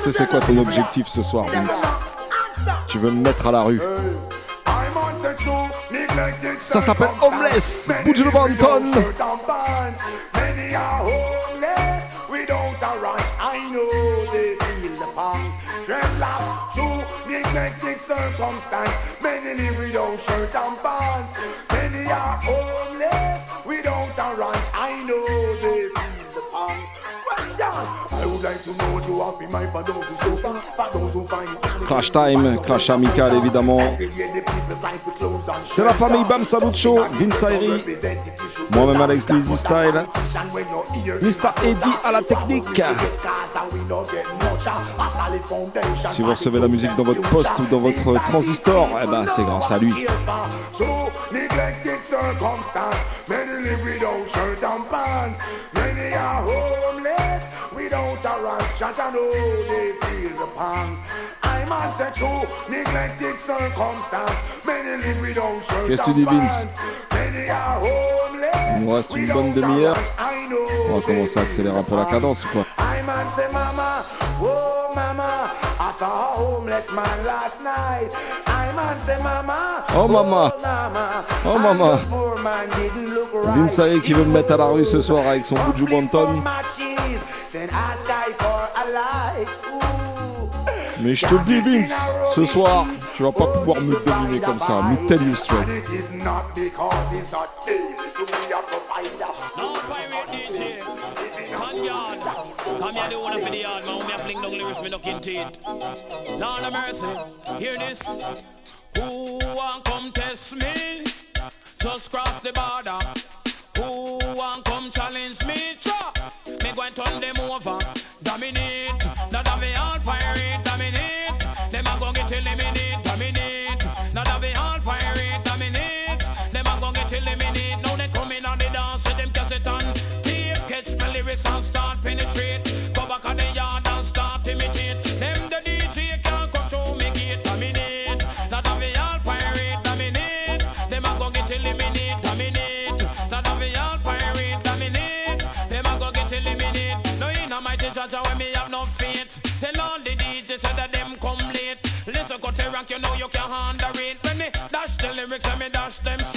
sais c'est quoi ton objectif ce soir, Vince. Tu veux me mettre à la rue. Ça s'appelle Homeless, Bouge le Banton. Clash Time, Clash Amical évidemment. C'est la famille Bam Salucho, Vince moi-même Alex Easy Style, Mr. Eddy à la technique. Si vous recevez la musique dans votre poste ou dans votre transistor, eh ben c'est grâce à lui. Qu'est-ce que tu dis, Vince Il nous reste une bonne demi-heure. On va commencer à accélérer un peu la cadence, quoi. I'm on mama. Oh, mama. I saw a homeless man last night. Oh, mama. Oh, mama. Oh, Vince qui veut me mettre à la rue ce soir avec son bout de mais je te le dis, Vince, ce soir, tu vas pas pouvoir me dominer comme ça. Me tell you straight. Who come test me? Just cross the border. Who come challenge me? Not we. crush them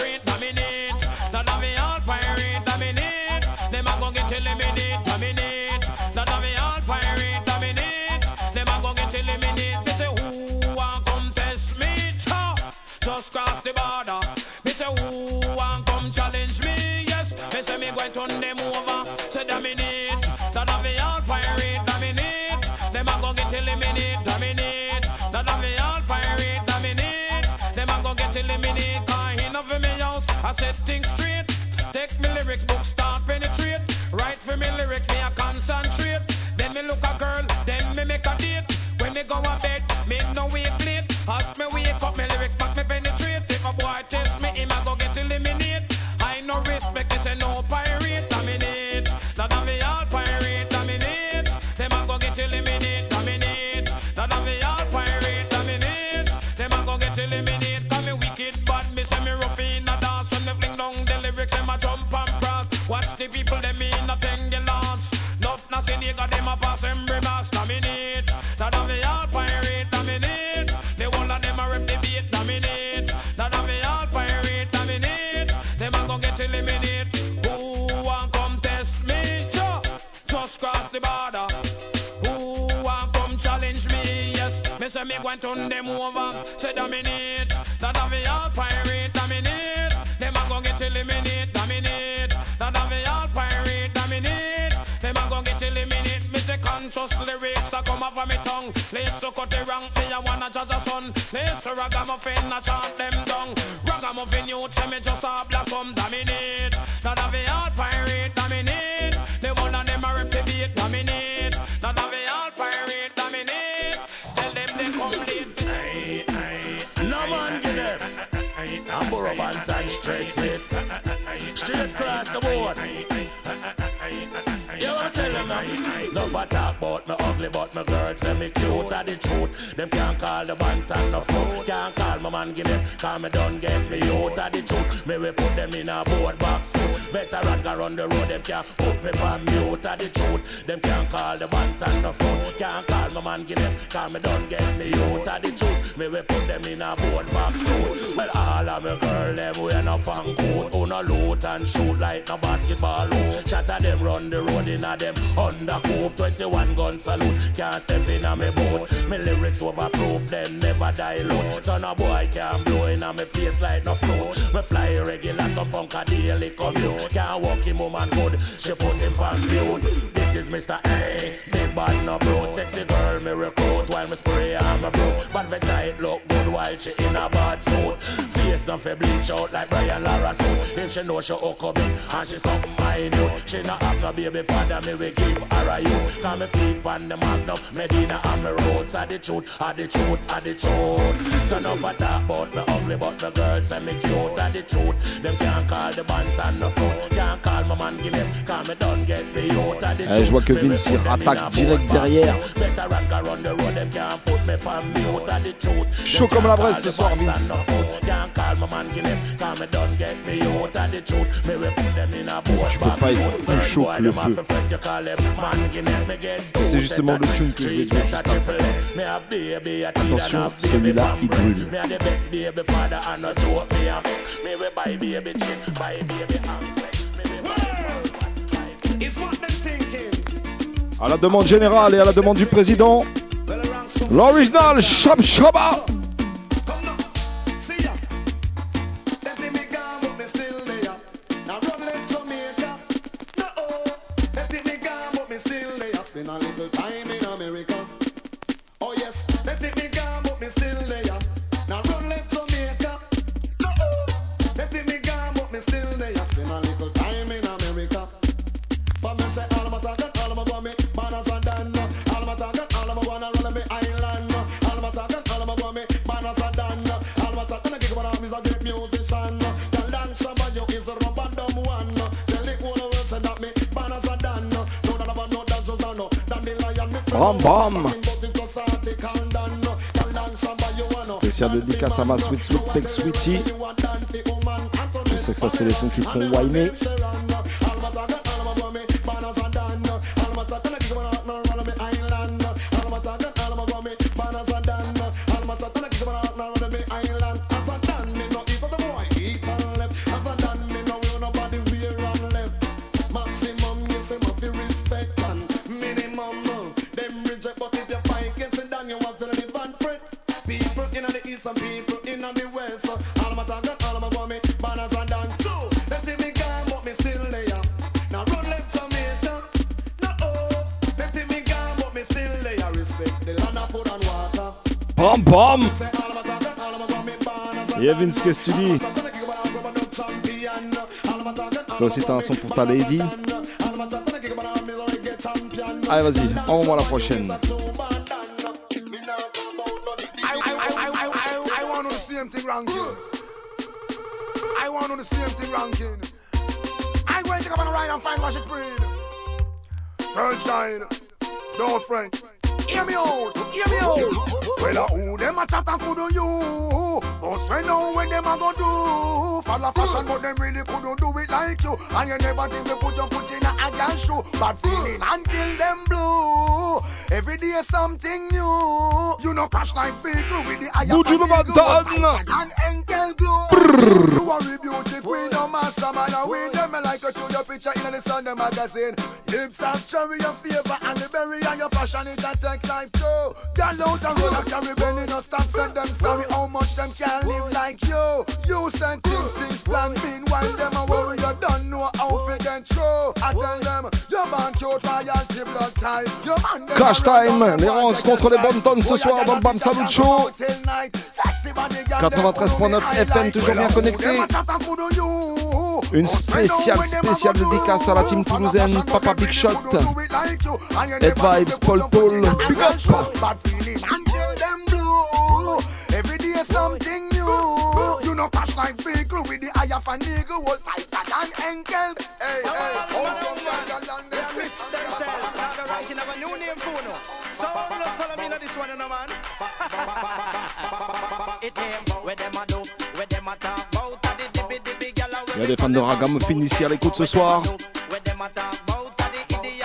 dominate, dominate. None of me all pirate a go get eliminate. Cause me wicked bad, me say me in a. When me fling down the lyrics, a jump and prance. Watch the people, in a. Not nothing, you got them a pass, them turn them over. Say dominate. That of the all pirate dominate. Them a go get eliminate, dominate. That of the all pirate dominate. Them a go get eliminate. Me say conscious lyrics a come off of me tongue. Let's cut the rank, me a wanna judge a son. Let's to ragamuffin a chant them Banton stress it. Straight across the board. No talk about me ugly, but my girl say me cute are the truth. Them can't call the Banton no fool. Can't call my man give them, call me done get me out of the truth. Me we put them in a board box too. Better go run the road, them can't put me from out of the truth. Them can't call the Banton no fool. Can't call my man give them, call me done get me out of the truth. Me we put them in a board box too. Well all of me girl them we no punk coat. Who no loot and shoot like no basketball hoop. Shatter them run the road in a them undercoat. 21 gun salute. Can't step in a me boat. Me lyrics overproof, them never dilute. So no boy can blow in a me face like no float. Me fly regular, some punk a daily commute. Can't walk him woman good, she put him on mute. This is Mr. A, big bad no bro. Sexy girl me recruit while me spray on my bro. But me tight look good while she in a bad suit. Face not fi bleach out like Brian Lara suit. If she know she hook up big and she something minute, she not have no baby father me we give her a you. Cause me feet on the magnum, Medina and me roads are the truth, are the truth, are the truth. So no for talk about me ugly, but the girls say me cute, are the truth. Them can't call the bantan no fool, can't call my man give him, cause me done get me out of the Allez, je vois que Vince il rattaque direct derrière. Better run go run the road, them can't put me from me out of the truth. Chaud comme la braise ce soir, Vince. Call my man give him, cause me done get me out of the truth. Me we put them in a board Tu peux pas être plus chaud que le feu. C'est justement le tune que je vais jouer juste après. Attention, celui-là, il brûle. À la demande générale et à la demande du président, l'original Shab Shaba. Spécial dédicace à ma Sweet Sweet Peg Sweetie. Je sais que ça, c'est les sons qui font whiner. Vince, qu'est-ce que tu dis Toi aussi, t'as un son pour ta lady. Allez, vas-y, envoie-moi la prochaine. I, want to the same thing ranking. I going to come on a ride and find what it bring. Sunshine, don't Frank. Hear me out, hear me out. Well, uh, who them a chat and could do you. But when know when them a go do. Follow fashion, but them really couldn't do it like you. And you never think me put your foot in a girl shoe. Bad feeling until them blue. Every day something new. You know crash like vehicle with the eye Buju no Banton. and enkel glue. You are magazine. Lips have cherry, your favor, and the berry, and your fashion, it a take life too. Girl out and roll, I carry belly, no stop, send them sorry how much them can live like you. You send things, things plan, meanwhile them a worry, you don't know how to get through. I tell them, your man cute, royalty, blood type. Your man them Crash a time, les contre les bonnes tonnes ce soir dans le Bam Salut Show. 93.9 FM, toujours bien connecté. Une spéciale, spéciale dédicace à la team toulousaine, Papa Big Shot, Head Vibes, Paul Paul, Big Up. A them a do, a il y a des fans de Ragam finissent à l'écoute ce soir.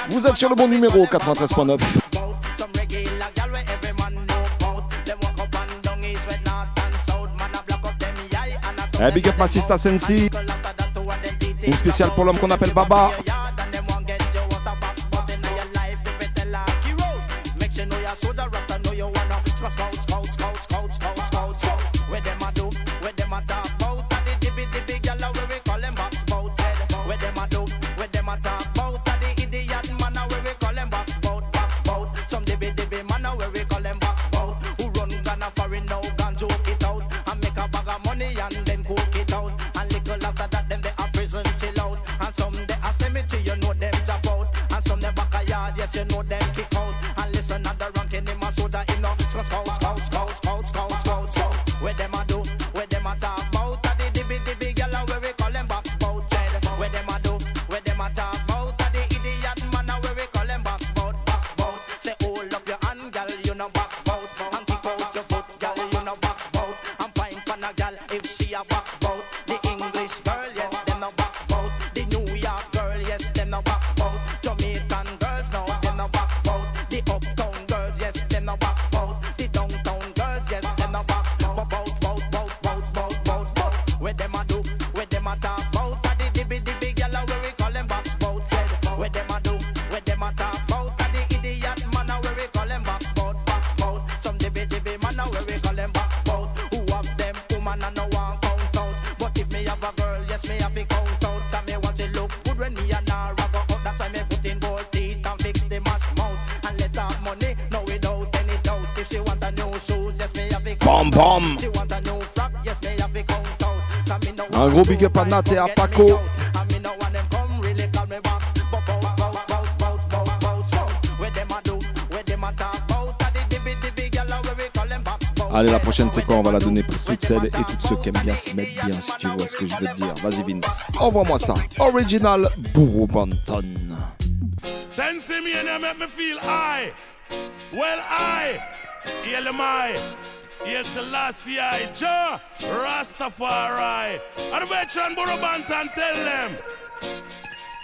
Vous êtes sur le bon numéro 93.9. Hey, eh, big up ma sister Sensi. Une spéciale pour l'homme qu'on appelle Baba. We call them box. bout. Allez, la prochaine, c'est quoi? On va la donner pour toutes celles et tous ceux qui aiment bien se mettre bien, si tu vois ce que je veux te dire. Vas-y, Vince. Envoie-moi ça. Original Bourreau Banton. Sense me make me feel high. Well, I, Hail Selassie, Jah, Rastafari. And the veteran Burro Banton tell them.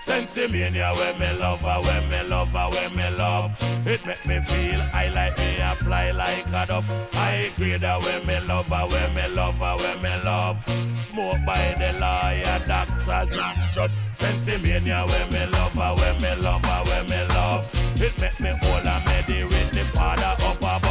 Sense mania when me love her, when me love her, when me love. It make me feel I like me, I fly like a dove. I grade uh, her when me love her, when me love her, when me love. Smoke by the lawyer, doctors and judge. Sense mania when me love her, when me love her, when me love. It make me hold a medi with the father up above.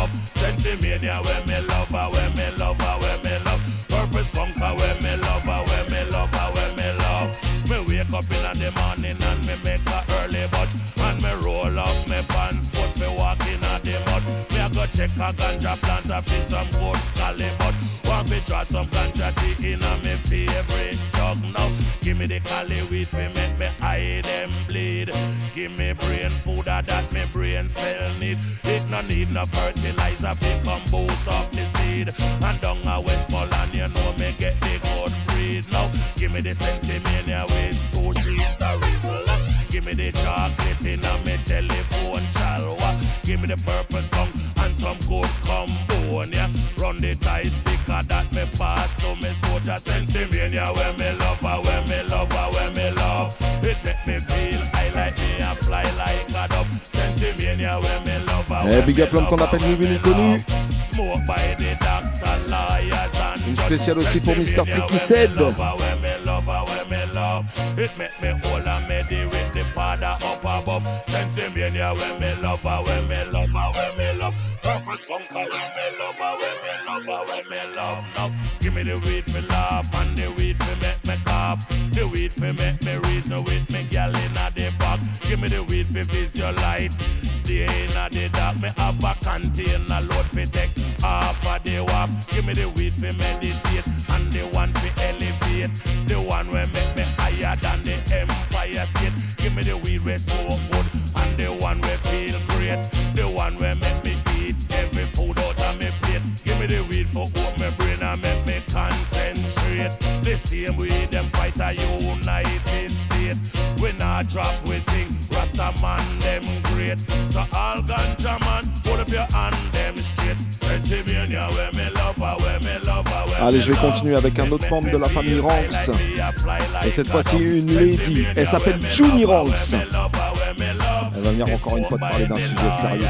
Sense mania when me love her, when me love her, when me love. Purpose conquer when me love her, when me love her, when me love. Me wake up in the morning and me make a early bud And me roll up me pants foot me walk in the mud Me a go check a ganja plant a fi some good cali bud Want fi draw some ganja tea in me favorite jug now Give me the cali weed fi make me eye them bleed Give me brain food a that me brain cell need It no need no fertilizer fi come boost up the seed And down a Westmoreland you know me get the good breed now Give me the sensimania with two teeth a rizzle Give me the chocolate in a me telephone chalwa. Give me the purple skunk and some good combonia Run the tie sticker that me pass to me soldier. Pennsylvania where me love her, where me love her, where me love. It make me feel high like me and fly like a dove. Pennsylvania where me love her, Eh, where big me up l'homme qu'on appelle her, ni where me connu. Smoke by the doctor, lawyers and Une spéciale aussi pour Mr. Tricky where Said. me love her, father up above Pennsylvania where me love her, where me love her, where me love Purple skunk where me love where me love love. Love Give me the weed for laugh and the weed for make me cough. The weed for make me reason with me gal inna the back Give me the weed for visualize. Day inna the dark me have a container load for take half of the walk Give me the weed for meditate. And the one for elevate. The one where make me higher than the Empire State. Give me the weed where smoke good and the one where feel great. The one where make me eat every food. out me plate Give me the weed for open my brain and make me concentrate. The same way them fight a United States. We not drop we think Rasta man them great. So all ganja man put up your hand them straight. Pennsylvania where me love her, where me love her, where Allez, je vais continuer avec un autre membre de la famille Ranks. Et cette fois-ci, une lady. Elle s'appelle Juni Ranks. Elle va venir encore une fois te parler d'un sujet sérieux.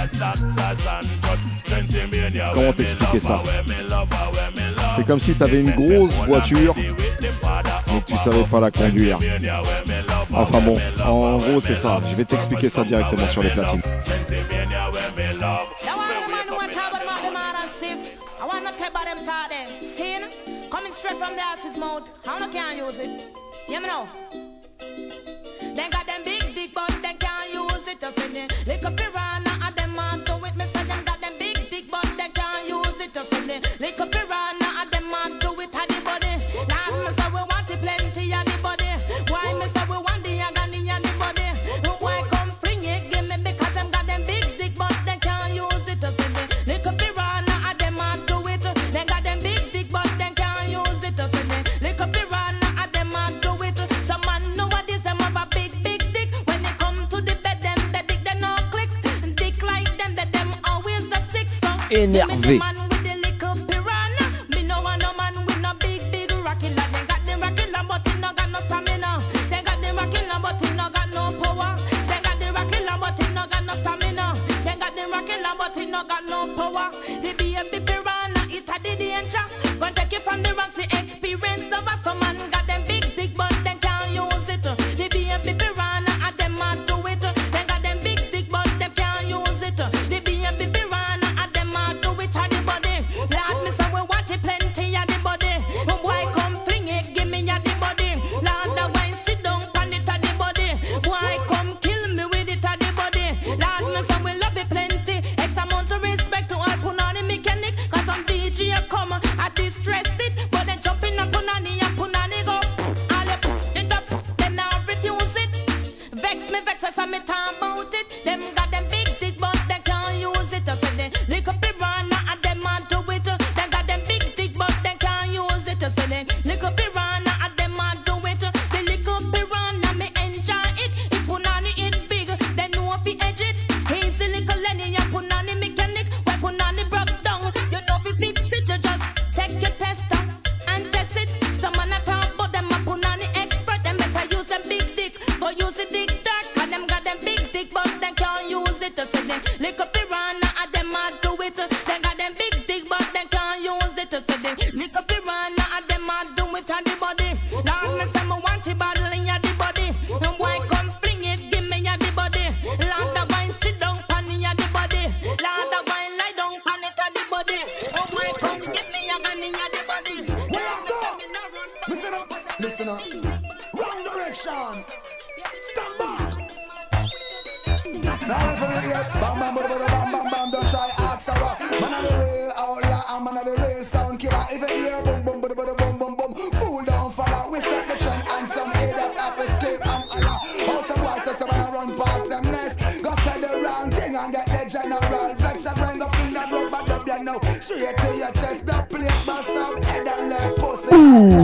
Comment t'expliquer ça C'est comme si tu avais une grosse voiture mais que tu savais pas la conduire. Enfin bon, en gros c'est ça. Je vais t'expliquer ça directement sur les platines. Pennsylvania where me love Now all the man who want to talk about them hard and stiff. I want to tell about them talk there. Sin, coming straight from the horse's mouth. How no can't use it? Hear me the lick up piranha, Énervé. Them but they can't use it. to So they lick up piranha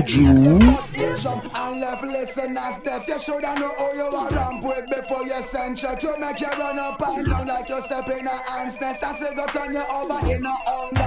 Jew. Jump and left listeners deaf. You shoulda know who you are ramp with before you censure to make you run up and down like you step in a ant's nest. I say go turn you over in a Hungary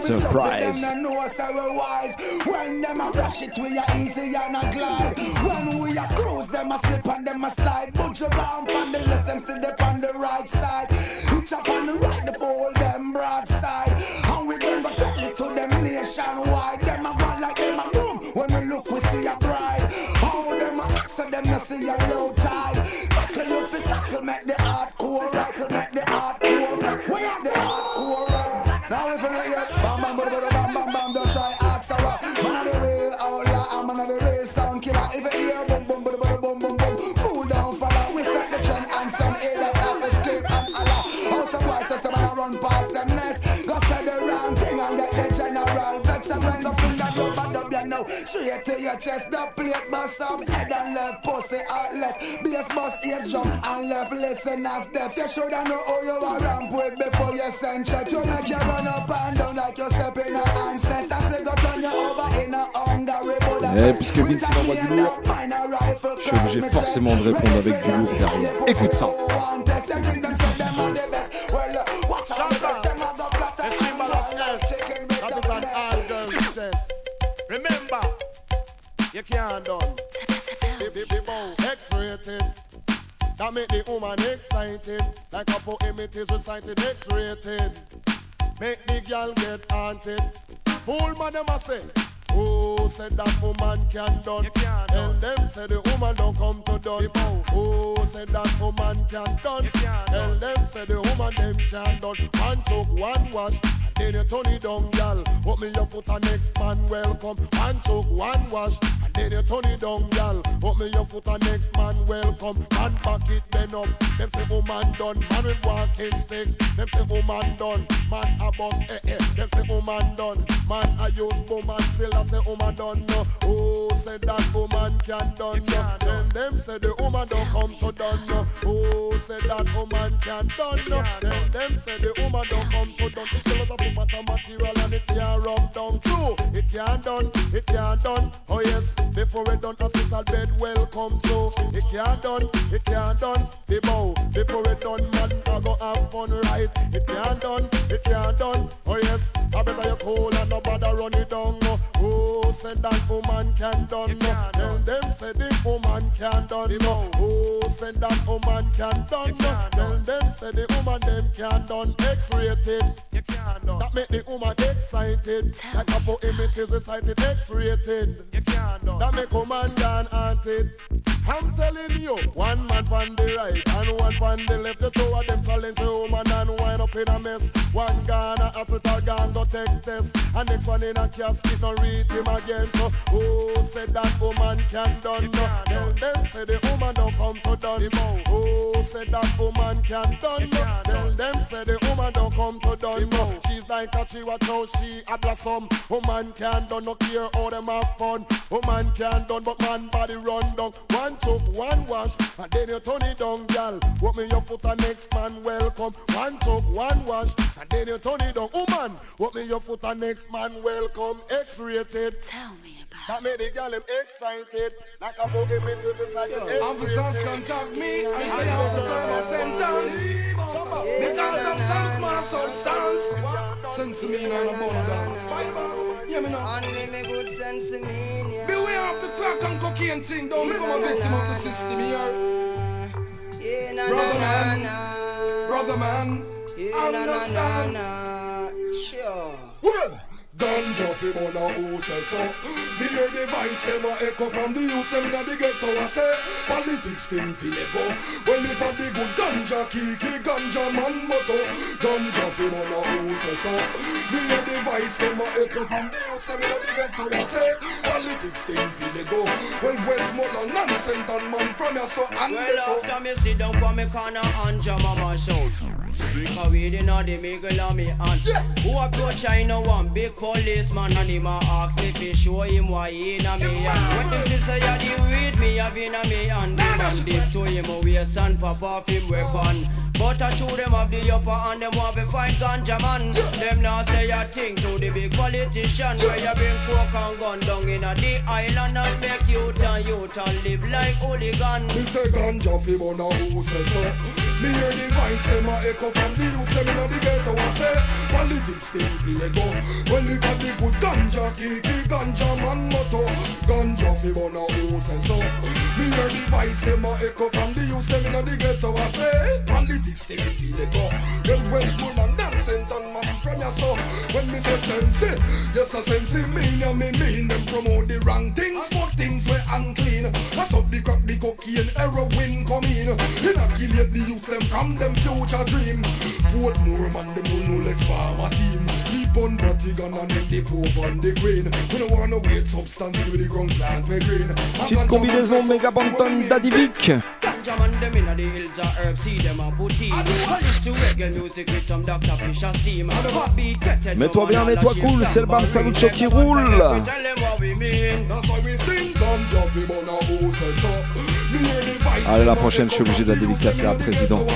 surprise. Them no know say we wise. When them a rush it, we a easy and a glide. When we a cruise, them a slip and them a slide. But you gone the know. Straight to your chest, the plate bust up head and left pussy heartless. Bass bust ear jump and left listeners deaf. You shoulda know who you are ramp with before you. You make you run up and down like. I go turn you over in a Buddha. Eh, puisque Vince il envoie du lourd, je suis obligé forcément de répondre avec du lourd derrière. Écoute ça. Can't done. Baby, bow, X-rated. That make the woman excited. Like a poem it is recited, X-rated. Make the girl get haunted. Fool man, them a say. Oh, said that woman can done. Tell them say the woman don't come to done. Oh, said that woman can done. Tell them say the woman them can done. One choke, one wash. Then you turn it down, gal. Put me your foot on next man welcome. One choke, one wash. Then you turn it down, gal. Put me your foot on next man welcome. Man back it then up. Them say woman done. Man with walking stick. Them say woman done. Man a bust eh eh. Them say woman done. Man a use woman still I say woman done no. Oh, say that woman can done no. Then them say the woman don't come to done no. Oh, say that woman can done no. Then them say the woman don't come to done. It's a lot of material and it can't rub down true. It can't done. It can't done. Oh yes, before it done hospital bed welcome to. It can't done. It can't done. The bow before it done man I go have fun right. It can't done. It can't done. Oh yes, I better you cool and nobody run it down. no. Oh, said that woman can done. no. Tell them say the woman can done. no. Oh, said that woman can done. no. Tell them say the woman them can done. X-rated. That make the woman excited. Like a poem it is recited. X-rated. That make woman gone haunted. I'm telling you, one man on the right and one on the left. The two of them challenge the woman and wind up in a mess. One gone a hospital, gone go take test. And next one in a casket, don't read him again. So, oh, said that woman can done. No. Tell them say the woman don't come to done. Oh, said that woman can done. No. Tell them say the woman don't come to done. No. She's like a chihuahua, she a blossom. Woman can done, no care how them have fun. Woman can done, but man body run down. One choke, one wash, and then you turn it down, gal. Put me your foot and next man welcome. One choke, one wash, and then you turn it down. Woman, put me your foot and next man welcome. X-rated. Tell me about That made the gal them excited. Like a boogie me to the side. Officers contact me and say I have to serve a sentence Because of some small substance Sense me in abundance Yeah, me know And me good sense of me, yeah. Beware of the crack and cocaine thing Don't become a victim of the system na Brother man Brother man Understand. Sure. Well, Ganja fi burn a say so. Me hear the voice them a echo from the youth them inna the ghetto a say. Politics thing fi go Well if a the good ganja kiki ganja man motto. Ganja fi burn a say so. Me hear the voice them a echo from the youth them inna the ghetto a say. Politics thing fi go Well Westmoreland nonsense and man from ya so and Well, after me sit down for me corner and jam on my soul. Drink a weed in the middle of me hand. Who approach I know one big policeman and him a ask me to show him why in a me hand. When him see say a the weed me have in a me hand, the man dip to him a waist and pop off him weapon. But I show them have the upper hand, them want to fight ganja man. Them now say a thing to the big politician where you bring coke and gun down in a the island and make youth and youth and live like hooligan. Me say ganja fi burn a who say so Me hear the voice them a echo from the youth them inna the ghetto a say. Politics thing fi go. Well if a the good ganja kiki ganja man motto. Ganja fi burn a who say so Me hear the voice them a echo from the youth them inna the ghetto a say. Politics thing fi go. Them Westmood and Dancenton man from ya so When me say sense Yes a sense me ya me mean Them promote the wrong things Fuck things where unclean. That's up the crack the cocaine heroin come in. Inoculate the youth them from them future dream. Portmore man them who know Lex Farmer team Leap on Vatican and then the Pope and the Queen We don't wanna wait substance with the ground plant we green Petite combinaison méga Banton Daddy Vic. Ganja man them inna the hills of herb see them a put in. Listen to reggae music with some Dr. Fisher steam. Pop beat, kettle Mets-toi drum bien, and mets-toi all a cool, shift c'est le and Bam bang Salut bang Show qui bang bang roule. bang. Tell them what we mean. That's why we sing ganja fi burn a who say so Me hear the voice Allez, la prochaine, je suis obligé de la dédicacer à Président.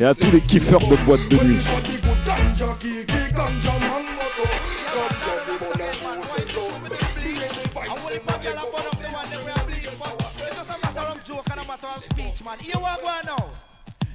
Et à tous les kiffeurs de boîte de nuit. Ganja man a who say so Me hear the them a echo from the youth them inna the ghetto a say It's just a matter of joke and a matter of speech, man. You want go now?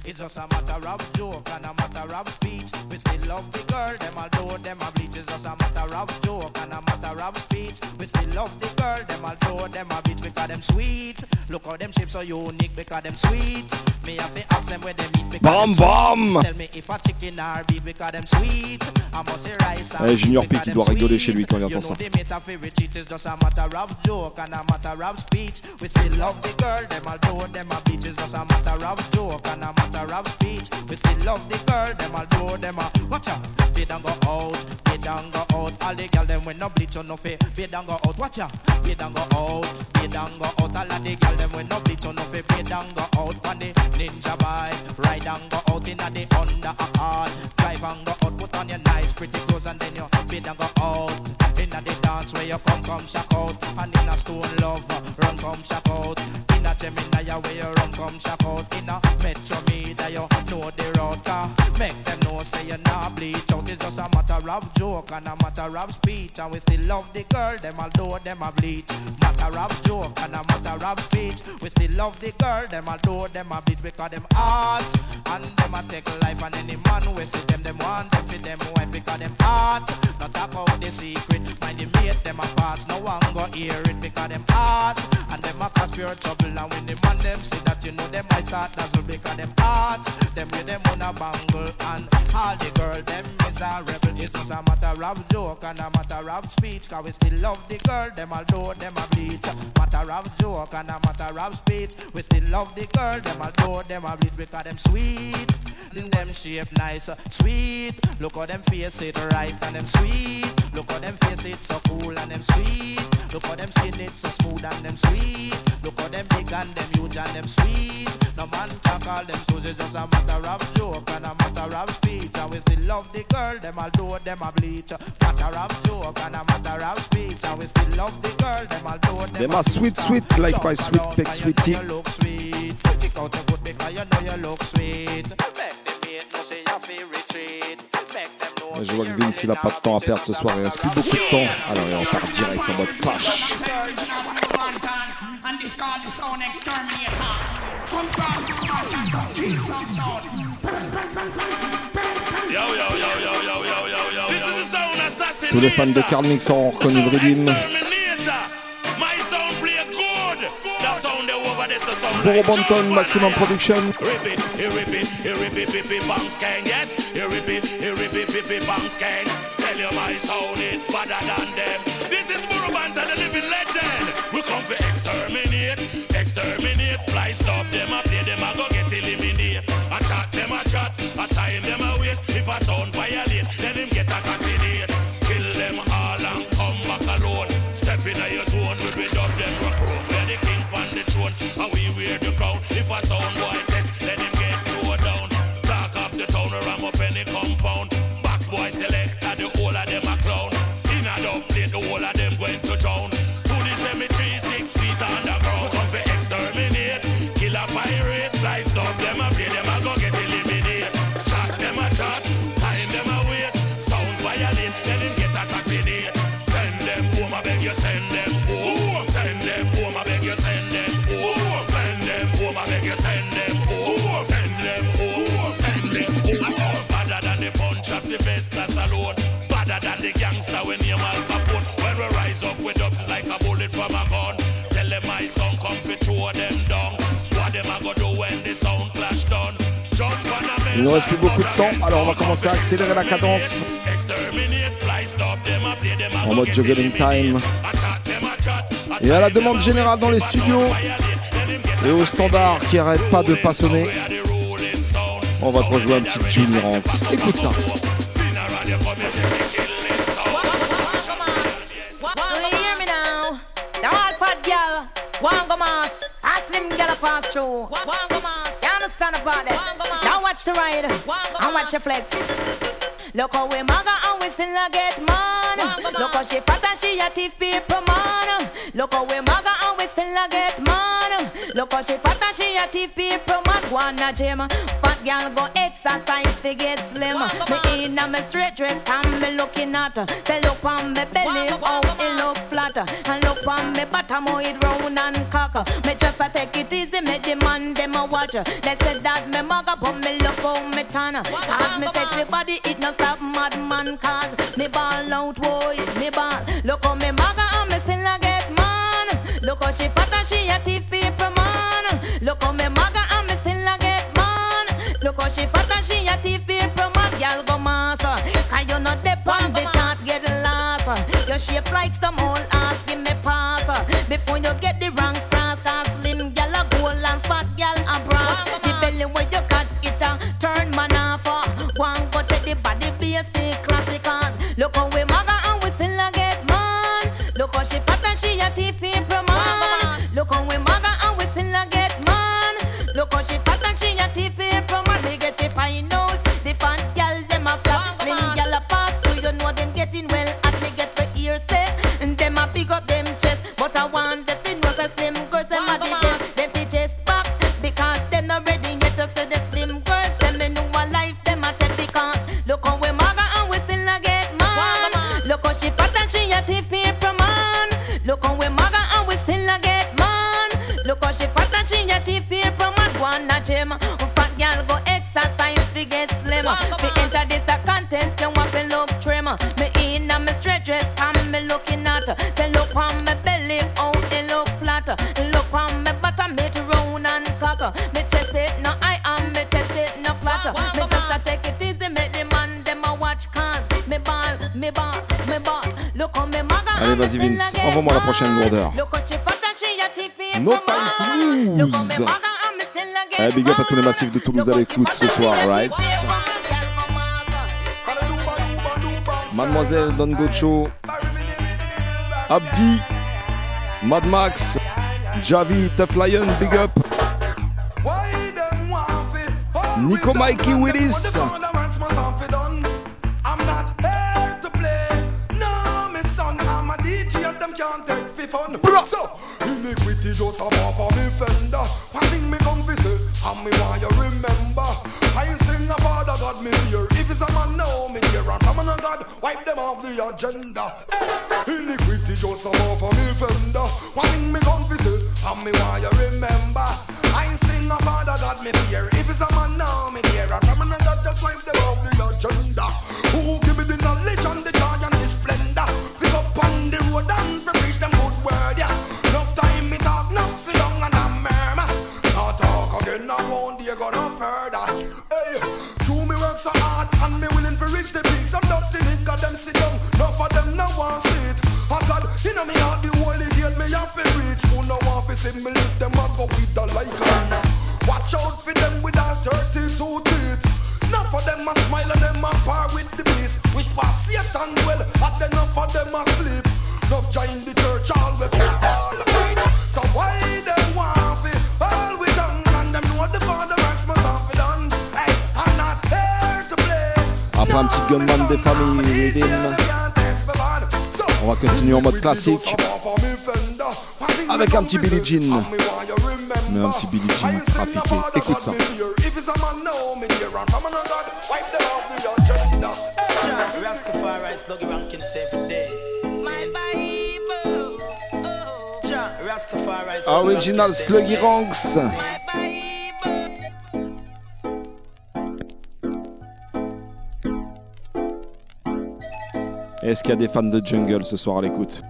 It's just a matter of joke and a matter of speech. We still love the girl, them although them a bleach. It's just a matter of joke and a matter of speech. We still love the girl, them although them a bleach because them sweet. Look how them shapes so unique because them sweet. Me have to ask them where they meet because them bam. Tell me if a chicken or beef because them sweet. I must say rice and Allez, Junior P qui doit rigoler chez lui quand il entend You ça. know the meta favorite cheat is just a matter of joke and a matter of speech. We still love the girl, them although them a beach is just a matter of joke and a matter of speech. We still love the girl, them although them a watch out. They don't go out, they don't go out. All the girl them when no bleach on no face. They don't go out, watch out. They don't go out, they don't go out. All of the girl them when no bleach on no face. They don't go out on the ninja bike. Ride and go out in a the under a car. Drive and go out, put on your nice pretty clothes and then you bid and go out. In a the dance where you come, come shock out. And in a stone love, run come shock out. Gemini where you run come shock out. In a Metro Media you know the route. car. Make them know say you not bleach out. It's just a matter of joke and a matter of speech. And we still love the girl, them although them a bleach. Matter of joke and a matter of speech. We still love the girl, them although them a bleach because them art. And them a take life and any man we see them, them want them for them wife because them art. Not talk out the secret. Mind the mate them a pass, no one go hear it because them art. And them a cause pure trouble. And when the man them see that you know them I start dazzle because them art. Them with them on a bangle and all the girl them is a rebel. It was a matter of joke and a matter of speech. Cause we still love the girl, them although them a bleach. Matter of joke and a matter of speech. We still love the girl, them although them a bleach because them sweet. Them shape nice, sweet. Look how them face it right and them sweet. Look how them face it so cool and them sweet. Look how them skin it so smooth and them sweet. Look how them big and them huge and them sweet. No man can call them so it's just a matter of joke and a matter of speech. And we still love the girl, them although them a bleach. Matter of joke and a matter of speech. And we still love the girl, them although them Them a sweet sweet like my sweet peck sweetie. you look sweet. Kick out your foot because you know you look sweet. Make them say. Make them Je vois que Vince il a pas de temps à perdre ce soir, il reste plus beaucoup de temps. Alors on part direct en mode flash. And this called the sound exterminator. Come down, come down, keep some sound. Yo, yo, yo, yo, yo, yo, yo, yo. This is the sound assassin. Tous les fans de Carl Mix ont reconnu le rythme. Terminator. My sound play good. That sound they over this the sound Pour like Banton, Maximum Production. Rip it, he rip it, he rip it, pip it, bang skank, yes. He rip it, he rip it, pip it, bang skank. Tell you my sound it better than them. Il ne reste plus beaucoup de temps, alors on va commencer à accélérer la cadence. En mode juggling time. Et à la demande générale dans les studios. Et au standard qui arrête pas de pas sonner, on va te rejouer un petit Junior Ranks. Écoute ça. Watch the ride, and watch the flex. Look how we maga and we still a get man. Look how she fat and she a thief people man. Look how we maga still a get man. Look how she fat and she a thief people man. Wanna gym, fat girl go exercise fi get slim. Me in a me straight dress and me looking at her. Say look on me belly, how it look flatter. And look on me bottom, how it round and cocker. Me just a take it easy, me the man them a watch her. They said that me maga, but me look how me turn her. As me sexy body, it no stop mad man cause me ball out, boy, me ball. Look how me maga Look how she fat and she a thief people man. Look how me maga and me still a get man. Look how she fat and she a thief people man. Y'all go massa, uh, cause you not dep on the chance get lost. Uh. Your shape like some old ass, give me pass. Uh. Before you get the ranks cross, cause slim gal a gold and fat gal a brass. The belly where you cut it a turn man off. One go check the body basic classicals. Look how we maga and we still a get man. Look how she fat and she a thief because them Allez, and me vas-y still Vince, a get envoie-moi la prochaine lourdeur. Look how she fat and she a thief people No time to Look how me lose. maga and me still a get Eh, big up à tous les massifs de Toulouse à l'écoute ce soir, right? Mademoiselle Don Gocho, Abdi, Mad Max, Javi, Tough Lion, big up. Nico Mikey Willis. Classique avec un petit Billie Jean. Mais un petit Billie Jean trafiqué. Écoute ça. Original Sluggy Ranks. Est-ce qu'il y a des fans de jungle ce soir à l'écoute?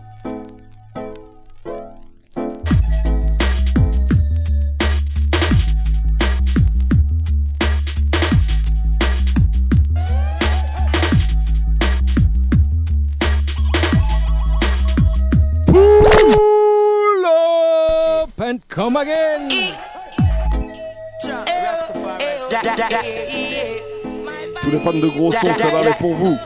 De gros sons, ça va aller pour vous.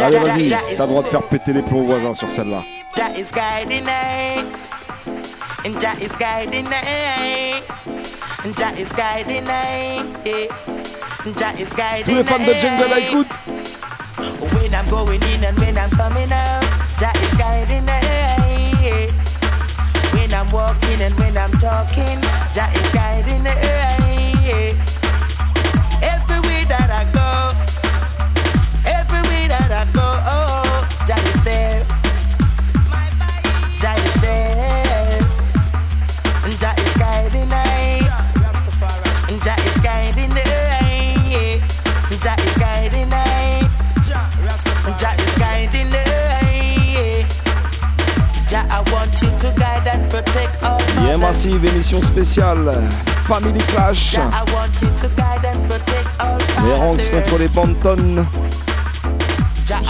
Allez, vas-y, t'as le droit de faire péter les plombs voisins sur celle-là. Tous les fans de jungle. Massive, émission spéciale Family Clash. Les ranks contre les Banton.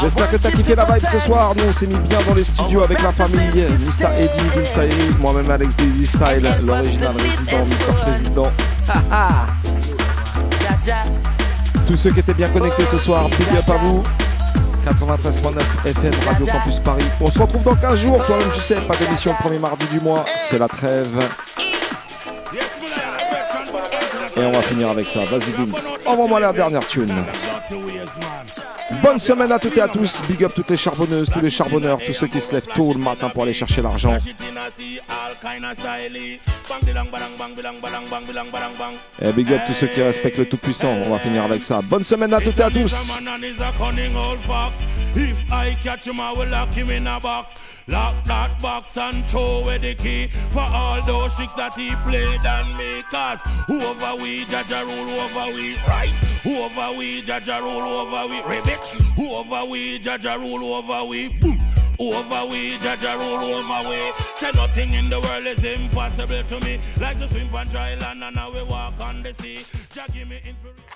J'espère que t'as kiffé la vibe ce soir. Nous, on s'est mis bien dans les studios avec la famille. Mr. Eddie, Vince Airi, moi-même Alex Dizzy Style, l'original résident, Mr. Président. Tous ceux qui étaient bien connectés ce soir, big up à vous. 93.9 FM, Radio Campus Paris. On se retrouve dans 15 jours, toi-même tu sais, pas d'émission le premier mardi du mois, c'est la trêve. Et on va finir avec ça. Vas-y Vince, envoie-moi la dernière tune. Bonne semaine à toutes et à tous. Big up toutes les charbonneuses, tous les charbonneurs, tous ceux qui se lèvent tôt le matin pour aller chercher l'argent. Et big up tous ceux qui respectent le Tout-Puissant. On va finir avec ça. Bonne semaine à toutes et à tous. Lock that box and throw away the key for all those tricks that he played on me. Cause whoever we judge a rule over we right. Whoever we judge a rule over we ribbit. Whoever we judge a rule over we boom. Over we judge a rule over we. Say nothing in the world is impossible to me. Like the swim on dry land and now we walk on the sea. Jah give me inspiration.